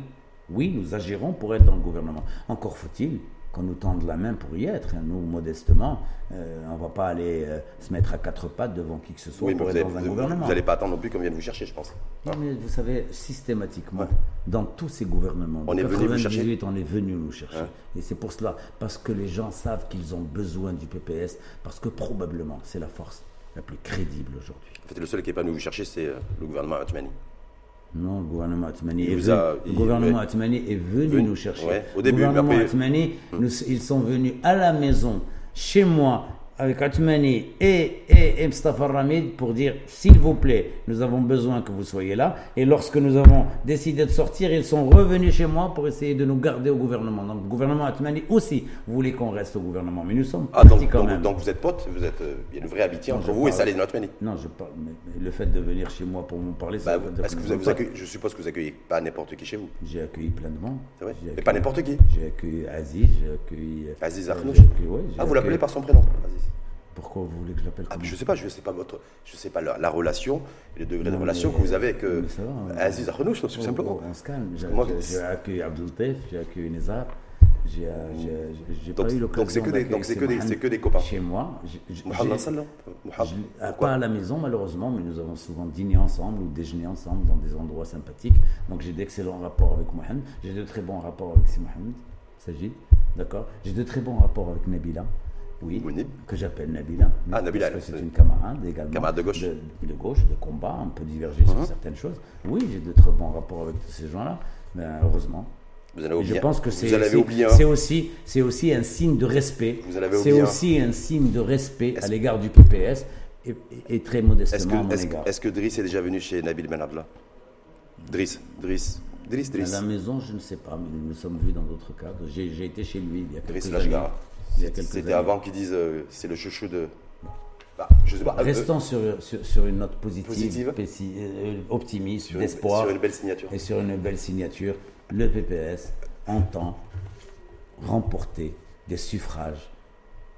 oui, nous agirons pour être dans le gouvernement. Encore faut-il qu'on nous tende la main pour y être. Nous, modestement, euh, on ne va pas aller euh, se mettre à quatre pattes devant qui que ce soit pour être dans un gouvernement. Vous n'allez pas attendre non plus qu'on vienne vous chercher, je pense. Non, mais vous savez, systématiquement, dans tous ces gouvernements, on est venu vous chercher. on est venu nous chercher. Et c'est pour cela, parce que les gens savent qu'ils ont besoin du PPS, parce que probablement c'est la force la plus crédible aujourd'hui. En fait, le seul qui n'est pas venu vous chercher, c'est euh, le gouvernement Atmani. Non, le gouvernement Atmani est, venu, le gouvernement est venu nous chercher. au début, le gouvernement Atmani, ils sont venus à la maison, chez moi, avec Atmani et, et, Mustafa Ramid pour dire s'il vous plaît, nous avons besoin que vous soyez là. Et lorsque nous avons décidé de sortir, ils sont revenus chez moi pour essayer de nous garder au gouvernement. Donc le gouvernement Atmani aussi voulait qu'on reste au gouvernement. Mais nous sommes ah, donc, quand même. Donc vous êtes potes, vous êtes, euh, il y a une vraie amitié entre vous et Saleh Atmani Non, je parle, mais le fait de venir chez moi pour me parler, bah, est-ce que vous, vous Je suppose que vous accueillez pas n'importe qui chez vous. J'ai accueilli plein de monde. C'est vrai Mais pas n'importe qui J'ai accueilli Aziz, j'ai accueilli. Euh, Aziz Arnouch Ah, vous l'appelez par son prénom Aziz pourquoi vous voulez que je l'appelle ah, Je sais pas, je sais pas votre, je sais pas la, relation, le degré de relation que vous avez avec euh, Aziz Arnouch, tout simplement. On se calme. J'ai accueilli Abdul Taif, j'ai accueilli Nizar. J'ai euh, pas eu l'occasion. Donc c'est que des, donc c'est que des, c'est que des copains. Chez moi. Mohamed Salah. Pas à la maison malheureusement, mais nous avons souvent dîné ensemble ou déjeuné ensemble dans des endroits sympathiques. Donc j'ai d'excellents rapports avec Mohamed. J'ai de très bons rapports avec Si Mohamed, Sajid. D'accord. J'ai de très bons rapports avec Nabila. Oui, que j'appelle Nabila. Ah, Nabila. Parce que c'est une camarade également. Camarade de gauche. De, gauche, de combat. On peut diverger sur uh-huh. certaines choses. Oui, j'ai de très bons rapports avec tous ces gens-là. Mais heureusement. Vous avez oublié. Je pense que c'est aussi, c'est aussi un signe de respect. C'est aussi un signe de respect à l'égard du PPS et, très modestement à mon égard. Est-ce que Driss est déjà venu chez Nabil Benadla Driss, Driss. Driss, Driss. À la maison, je ne sais pas, mais nous nous sommes vus dans d'autres cadres. J'ai été chez lui il y a quelques Driss années. C'était avant qu'ils disent euh, c'est le chouchou de. Bah, je sais pas, euh, Restons sur, sur, une note positive, euh, optimiste, d'espoir. Sur une belle signature. Et sur une belle signature, le PPS entend remporter des suffrages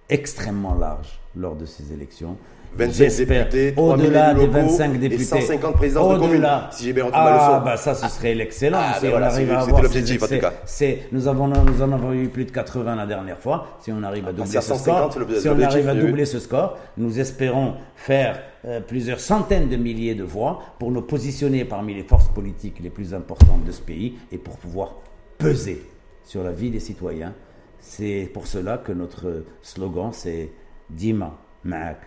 extrêmement larges lors de ces élections. 25 députés, 3 au-delà des locaux 25 députés, et 150 présidents de communes. Si j'ai bien retenu ma ah, leçon. bah ça, ce serait l'excellence. Ah, si ben on voilà, arrive à avoir l'objectif, en tout cas. C'est, nous, avons, nous en avons eu plus de 80 la dernière fois. Si on arrive à doubler passer à ce 150, score, si on arrive à doubler ce score, nous espérons faire euh, plusieurs centaines de milliers de voix pour nous positionner parmi les forces politiques les plus importantes de ce pays et pour pouvoir peser sur la vie des citoyens. C'est pour cela que notre slogan c'est Dima Ma'ak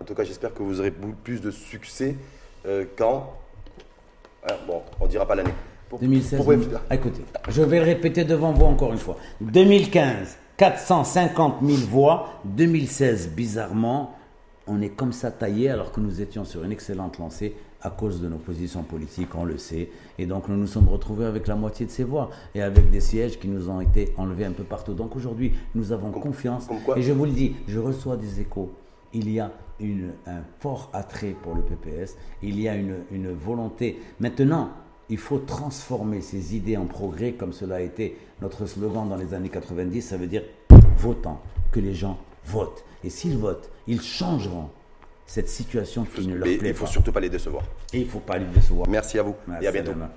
En tout cas, j'espère que vous aurez plus de succès euh, quand. Ah, bon, on dira pas l'année. Pour- 2016. pour- Ah, Écoutez, je vais le répéter devant vous encore une fois. 2015, 450 000 voix. 2016, bizarrement, on est comme ça taillé alors que nous étions sur une excellente lancée à cause de nos positions politiques, on le sait. Et donc nous nous sommes retrouvés avec la moitié de ces voix et avec des sièges qui nous ont été enlevés un peu partout. Donc aujourd'hui, nous avons confiance. comme et je vous le dis, je reçois des échos. Il y a une- un fort attrait pour le PPS. Il y a une, une volonté. Maintenant, il faut transformer ces idées en progrès, comme cela a été notre slogan dans les années 90. Ça veut dire votant, que les gens votent. Et s'ils votent, ils changeront cette situation qui ne leur plaît il faut pas. surtout pas les décevoir. Et il ne faut pas les décevoir. Merci à vous et à bientôt. demain.